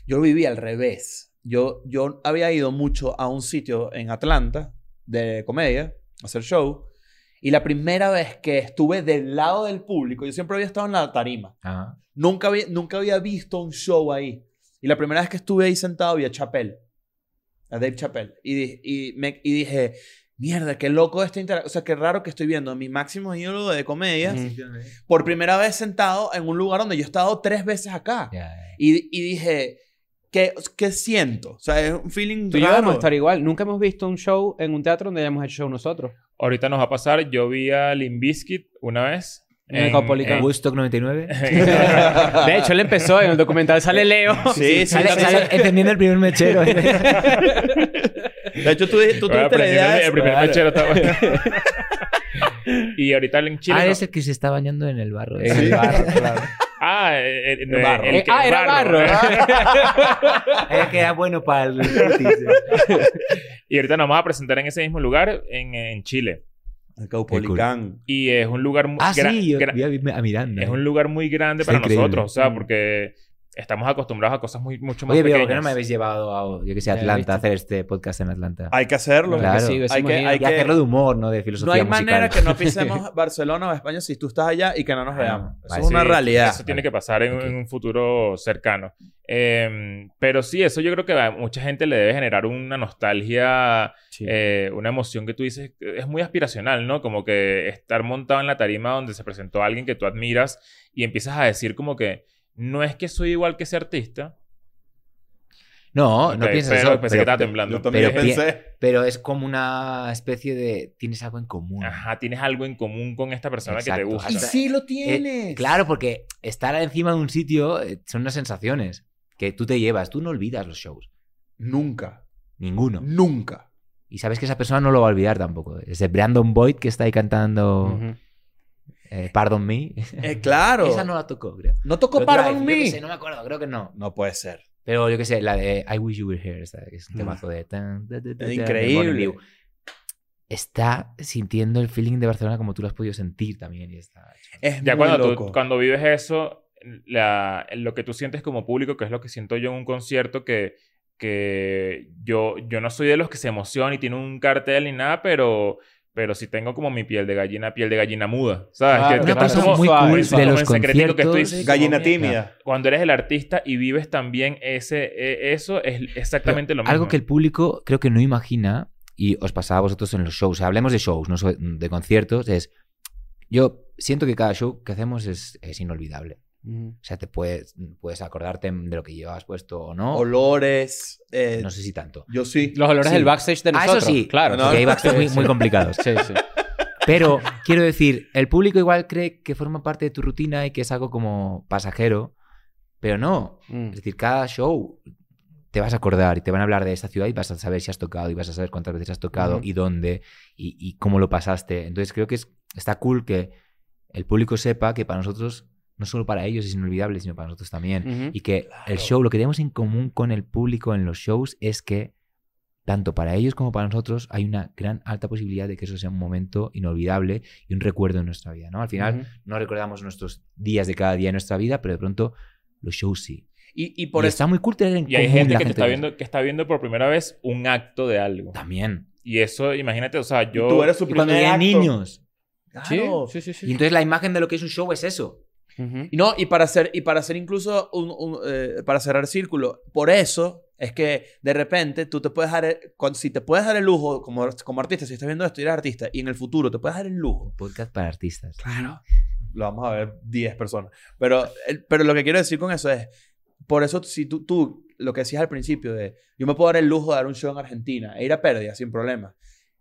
Yo lo viví al revés. Yo, yo había ido mucho a un sitio en Atlanta de comedia, a hacer show. Y la primera vez que estuve del lado del público, yo siempre había estado en la tarima. Ajá. Nunca había, nunca había visto un show ahí. Y la primera vez que estuve ahí sentado vi a Chappelle. A Dave Chappelle. Y, di- y, me, y dije, mierda, qué loco esta interacción. O sea, qué raro que estoy viendo a mi máximo ídolo de comedia Mm. por primera vez sentado en un lugar donde yo he estado tres veces acá. Ya, ya. Y, y dije, ¿qué, ¿qué siento? O sea, es un feeling Tú y yo vamos a raro. estar igual. Nunca hemos visto un show en un teatro donde hayamos hecho show nosotros. Ahorita nos va a pasar. Yo vi a Limp Bizkit una vez. En el Caupolicán. en- Woodstock 99. De hecho, él empezó, en el documental sale Leo. Sí, sí, Sale, sí. sale encendiendo el primer mechero. De hecho, tú, tú Bueno, tuviste la aprendiendo idea el, de el primer Claro. mechero está bueno. y ahorita en Chile. ah, no- es el que se está bañando en el barro. En el barro, claro. Ah, eh, eh, barro. el que- ah, era barro. Es que era bueno para el... Y ahorita nos vamos a presentar en ese mismo lugar en, en Chile. El Caupolicán. Y es un lugar muy Ah, gra- sí, yo gra- vi a, Miranda. es un lugar muy grande Está para increíble. nosotros, o sea, Mm. porque estamos acostumbrados a cosas muy, mucho más Oye, pequeñas. ¿por qué no me habéis llevado a, yo que sé, Atlanta, a hacer este podcast en Atlanta? Hay que hacerlo. Claro. Sí, Hay que- hay y hacerlo de humor, no de filosofía No hay musical. manera que no pisemos Barcelona o España si tú estás allá y que no nos Ah, veamos. Eso vale, es una Sí, realidad. Eso tiene que pasar en, Ok. en un futuro cercano. Eh, pero sí, eso yo creo que a mucha gente le debe generar una nostalgia, Sí. eh, una emoción que tú dices, que es muy aspiracional, ¿no? Como que estar montado en la tarima donde se presentó alguien que tú admiras y empiezas a decir como que no es que soy igual que ese artista. No, no piensas pero eso. pensé que pero- estaba temblando. Yo también Pero pensé. Pero es como una especie de... Tienes algo en común. Ajá, tienes algo en común con esta persona que te Exacto. gusta. Y sí lo Eh, tienes. claro, porque estar encima de un sitio eh, son unas sensaciones que tú te llevas. Tú no olvidas los shows. Nunca. Ninguno. Nunca. Y sabes que esa persona no lo va a olvidar tampoco. Ese Brandon Boyd que está ahí cantando. Eh, Pardon Me. Eh, claro. Esa no la tocó, creo. No tocó Pero Pardon Drive, yo Me. sé, no me acuerdo, creo que no. No puede ser. Pero yo qué sé, la de I Wish You Were Here, que es un Mm. temazo de... tan, ta, ta, ta, ta, de Increíble. Está sintiendo el feeling de Barcelona como tú lo has podido sentir también. Y está Es Ya muy cuando, loco. tú, cuando vives eso, la- lo que tú sientes como público, que es lo que siento yo en un concierto, que, que yo, yo no soy de los que se emocionan y tiene un cartel ni nada, pero, pero sí tengo como mi piel de gallina, piel de gallina muda. ¿Sabes? Claro, que, Una que claro. cosa como- muy cool de como los secretico que estoy conciertos... Gallina como, tímida. Cuando eres el artista y vives también ese, e- eso, es exactamente lo mismo. Algo que el público creo que no imagina, y os pasaba a vosotros en los shows, o sea, hablemos de shows, no de conciertos, es... Yo siento que cada show que hacemos es, es inolvidable. O sea, te puedes, puedes acordarte de lo que llevabas puesto o no. Olores. eh, No sé si tanto. Yo sí. Los olores Sí. del backstage de Ah, nosotros. eso sí. Claro. No, Porque hay backstage muy, Sí, muy complicados. Sí, sí. Pero quiero decir, el público igual cree que forma parte de tu rutina y que es algo como pasajero, pero no. Mm. Es decir, cada show te vas a acordar y te van a hablar de esta ciudad y vas a saber si has tocado y vas a saber cuántas veces has tocado Ujú. y dónde y, y cómo lo pasaste. Entonces creo que es, está cool que el público sepa que para nosotros, no solo para ellos es inolvidable, sino para nosotros también. Y que el show, lo que tenemos en común con el público en los shows es que tanto para ellos como para nosotros hay una gran alta posibilidad de que eso sea un momento inolvidable y un recuerdo en nuestra vida, ¿no? Al final no recordamos nuestros días de cada día en nuestra vida, pero de pronto los shows sí. Y, y por y eso. está muy cool tener en Y hay gente la que, te está de- viendo, que está viendo por primera vez un acto de algo. También. Y eso, imagínate, o sea, yo... tú eres su Y cuando primer llegan acto. niños. Sí, Claro. sí, sí, sí. Y entonces la imagen de lo que es un show es eso. Y no, y para hacer, y para hacer incluso un, un, eh, para cerrar círculo, por eso es que de repente tú te puedes dar, el- cuando, si te puedes dar el lujo como, como artista, si estás viendo esto y eres artista, y en el futuro te puedes dar el lujo. Podcast para artistas. Claro. Lo vamos a ver 10 personas. Pero, el- pero lo que quiero decir con eso es, por eso si tú, tú, lo que decías al principio de, yo me puedo dar el lujo de dar un show en Argentina e ir a pérdida sin problema,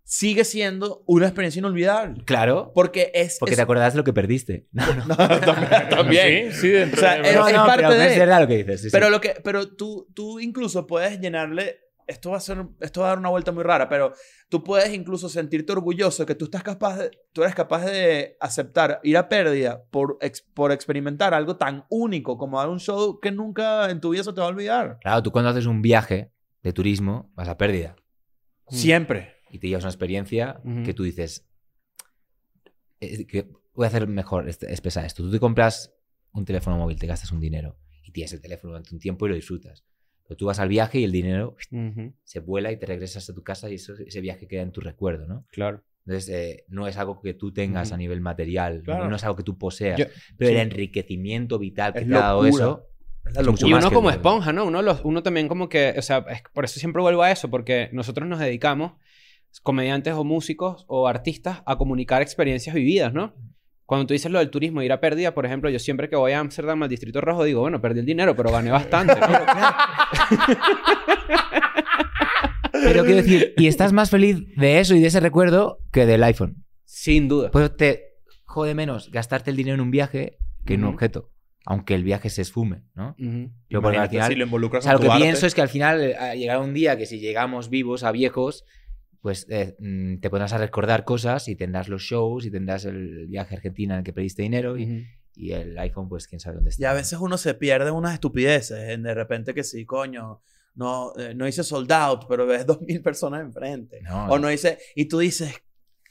sigue siendo una experiencia inolvidable. Claro. Porque es... Porque es- te acordás de lo que perdiste. No, no. No, también. también. Sí, sí, dentro O sea, de... es- No, no, parte pero de- Es verdad lo que dices. sí, sí. Pero lo que, pero tú, tú incluso puedes llenarle. Esto va a ser, esto va a dar una vuelta muy rara, pero tú puedes incluso sentirte orgulloso que tú estás capaz de, tú eres capaz de aceptar ir a pérdida por, ex- por experimentar algo tan único como dar un show que nunca en tu vida se te va a olvidar. Claro, tú cuando haces un viaje de turismo vas a pérdida Siempre. Y te llevas una experiencia Ujú. que tú dices, "Es que voy a hacer mejor, es, es pesar esto. Tú te compras un teléfono móvil, te gastas un dinero y tienes el teléfono durante un tiempo y lo disfrutas. Pero tú vas al viaje y el dinero Ujú. se vuela y te regresas a tu casa y eso, ese viaje queda en tu recuerdo, ¿no? Claro. Entonces, eh, no es algo que tú tengas Ujú. a nivel material, no- Claro. no, es algo que tú poseas, Yo- pero el sí. enriquecimiento vital que Es te ha dado eso, Es Y uno como el- esponja, ¿no? Uno, los, uno también como que, o sea, es- por eso siempre vuelvo a eso, porque nosotros nos dedicamos, comediantes o músicos o artistas, a comunicar experiencias vividas, ¿no? Cuando tú dices lo del turismo, ir a pérdida, por ejemplo, yo siempre que voy a Ámsterdam al Distrito Rojo digo, bueno, perdí el dinero, pero gané bastante, ¿no? Pero quiero decir, y estás más feliz de eso y de ese recuerdo que del iPhone. Sin duda. Pues te jode menos gastarte el dinero en un viaje que en un objeto. Aunque el viaje se esfume, ¿no? Ujú. Yo porque al final, si lo involucras o sea, lo con que arte. pienso es que al final eh, llegará un día que si llegamos vivos a viejos, pues eh, mm, te podrás a recordar cosas y tendrás los shows y tendrás el viaje a Argentina en el que perdiste dinero y, Ujú. y el iPhone, pues quién sabe dónde está. Y a veces uno se pierde en unas estupideces. en de repente que sí, coño, no, eh, no hice sold out, pero ves dos mil personas enfrente. No, O no dice, y tú dices,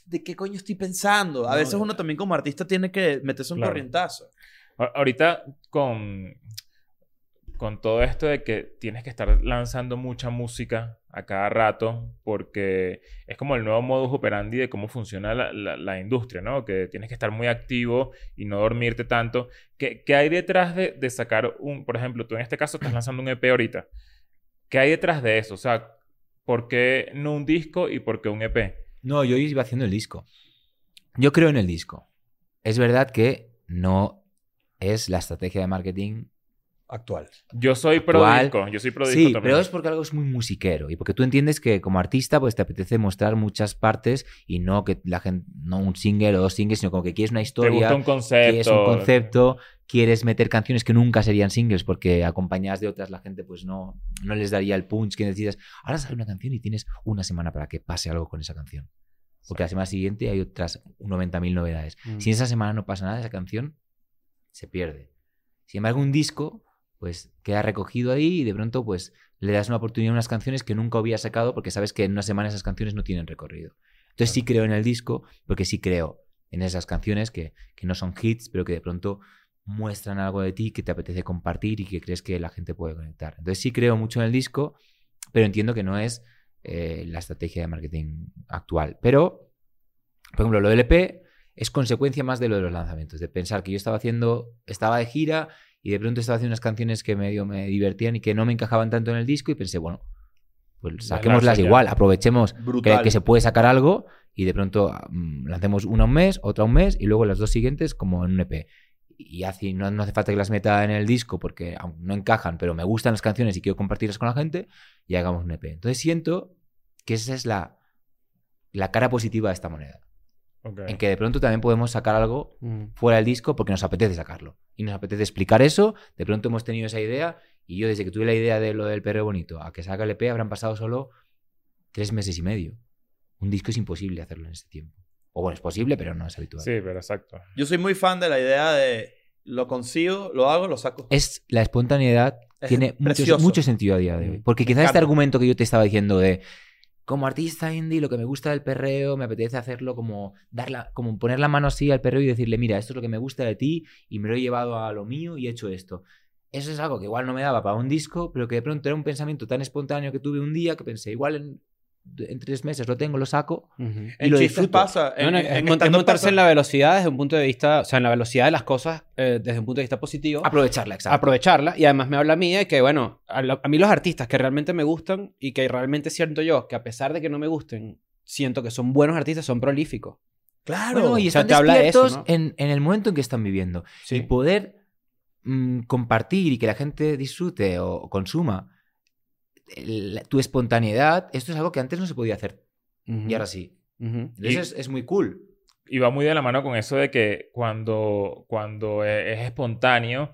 ¿de qué coño estoy pensando? A No, veces no. uno también como artista tiene que meterse un Claro. corrientazo. Ahorita con, con todo esto de que tienes que estar lanzando mucha música a cada rato porque es como el nuevo modus operandi de cómo funciona la, la- la industria, ¿no? Que tienes que estar muy activo y no dormirte tanto. ¿Qué, qué hay detrás de, de sacar un, por ejemplo, tú en este caso estás lanzando un EP ahorita? ¿Qué hay detrás de eso? O sea, ¿por qué no un disco y por qué un EP? No, yo iba haciendo el disco. Yo creo en el disco. Es verdad que no es la estrategia de marketing Actual. Yo soy pro Actual. disco, yo soy pro disco Sí, también. pero es porque algo es muy musiquero y porque tú entiendes que como artista pues te apetece mostrar muchas partes y no que la gente no un single o dos singles, sino como que quieres una Te historia, gusta un concepto. quieres un concepto, quieres meter canciones que nunca serían singles porque acompañadas de otras la gente pues no, no les daría el punch que necesitas. Ahora sale una canción y tienes una semana para que pase algo con esa canción. Porque la semana siguiente hay otras 90.000 novedades. Mm. Si en esa semana no pasa nada, esa canción se pierde. Sin embargo, un disco, pues queda recogido ahí y de pronto, pues le das una oportunidad a unas canciones que nunca había sacado porque sabes que en una semana esas canciones no tienen recorrido. Entonces sí creo en el disco porque sí creo en esas canciones que, que no son hits, pero que de pronto muestran algo de ti que te apetece compartir y que crees que la gente puede conectar. Entonces sí creo mucho en el disco, pero entiendo que no es eh, la estrategia de marketing actual. Pero, por ejemplo, lo del EP es consecuencia más de lo de los lanzamientos, de pensar que yo estaba haciendo, estaba de gira y de pronto estaba haciendo unas canciones que medio me divertían y que no me encajaban tanto en el disco y pensé, bueno, pues saquémoslas igual, aprovechemos que, que se puede sacar algo y de pronto mm, lancemos una un mes, otra un mes y luego las dos siguientes como en un EP. Y así no, no hace falta que las meta en el disco porque no encajan, pero me gustan las canciones y quiero compartirlas con la gente y hagamos un EP. Entonces siento que esa es la, la cara positiva de esta moneda. En que de pronto también podemos sacar algo Mm. fuera del disco porque nos apetece sacarlo. Y nos apetece explicar eso. De pronto hemos tenido esa idea. Y yo, desde que tuve la idea de lo del perro bonito a que salga el EP, habrán pasado solo tres meses y medio. Un disco es imposible hacerlo en este tiempo. O bueno, es posible, pero no es habitual. Sí, pero exacto. Yo soy muy fan de la idea de lo consigo, lo hago, lo saco. Es la espontaneidad Es tiene mucho, mucho sentido a día de hoy. Mm. Porque quizás este argumento que yo te estaba diciendo de como artista indie, lo que me gusta del perreo, me apetece hacerlo como darla, como poner la mano así al perreo y decirle, mira, esto es lo que me gusta de ti y me lo he llevado a lo mío y he hecho esto. Eso es algo que igual no me daba para un disco, pero que de pronto era un pensamiento tan espontáneo que tuve un día que pensé, igual en, en tres meses lo tengo, lo saco. Ujú. y En lo disfruto. pasa. En, No, no, en- es, en stand-up montarse pasa. en la velocidad desde un punto de vista, o sea, en la velocidad de las cosas eh, desde un punto de vista positivo, Aprovecharla, exacto. aprovecharla y además me habla a mí de que, bueno, a, lo- a mí los artistas que realmente me gustan y que realmente siento yo que a pesar de que no me gusten, siento que son buenos artistas, son prolíficos. Claro. Bueno, y O sea, están te habla de eso, despiertos ¿no? en, en el momento en que están viviendo. Sí. Y poder mm, compartir y que la gente disfrute o consuma el- tu espontaneidad, esto es algo que antes no se podía hacer Ujú, y ahora sí. Entonces es, es muy cool. Y va muy de la mano con eso de que cuando, cuando e- es espontáneo,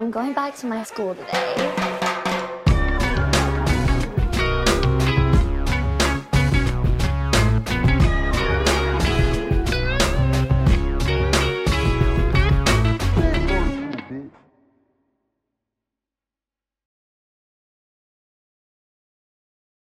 I'm going back to my school today.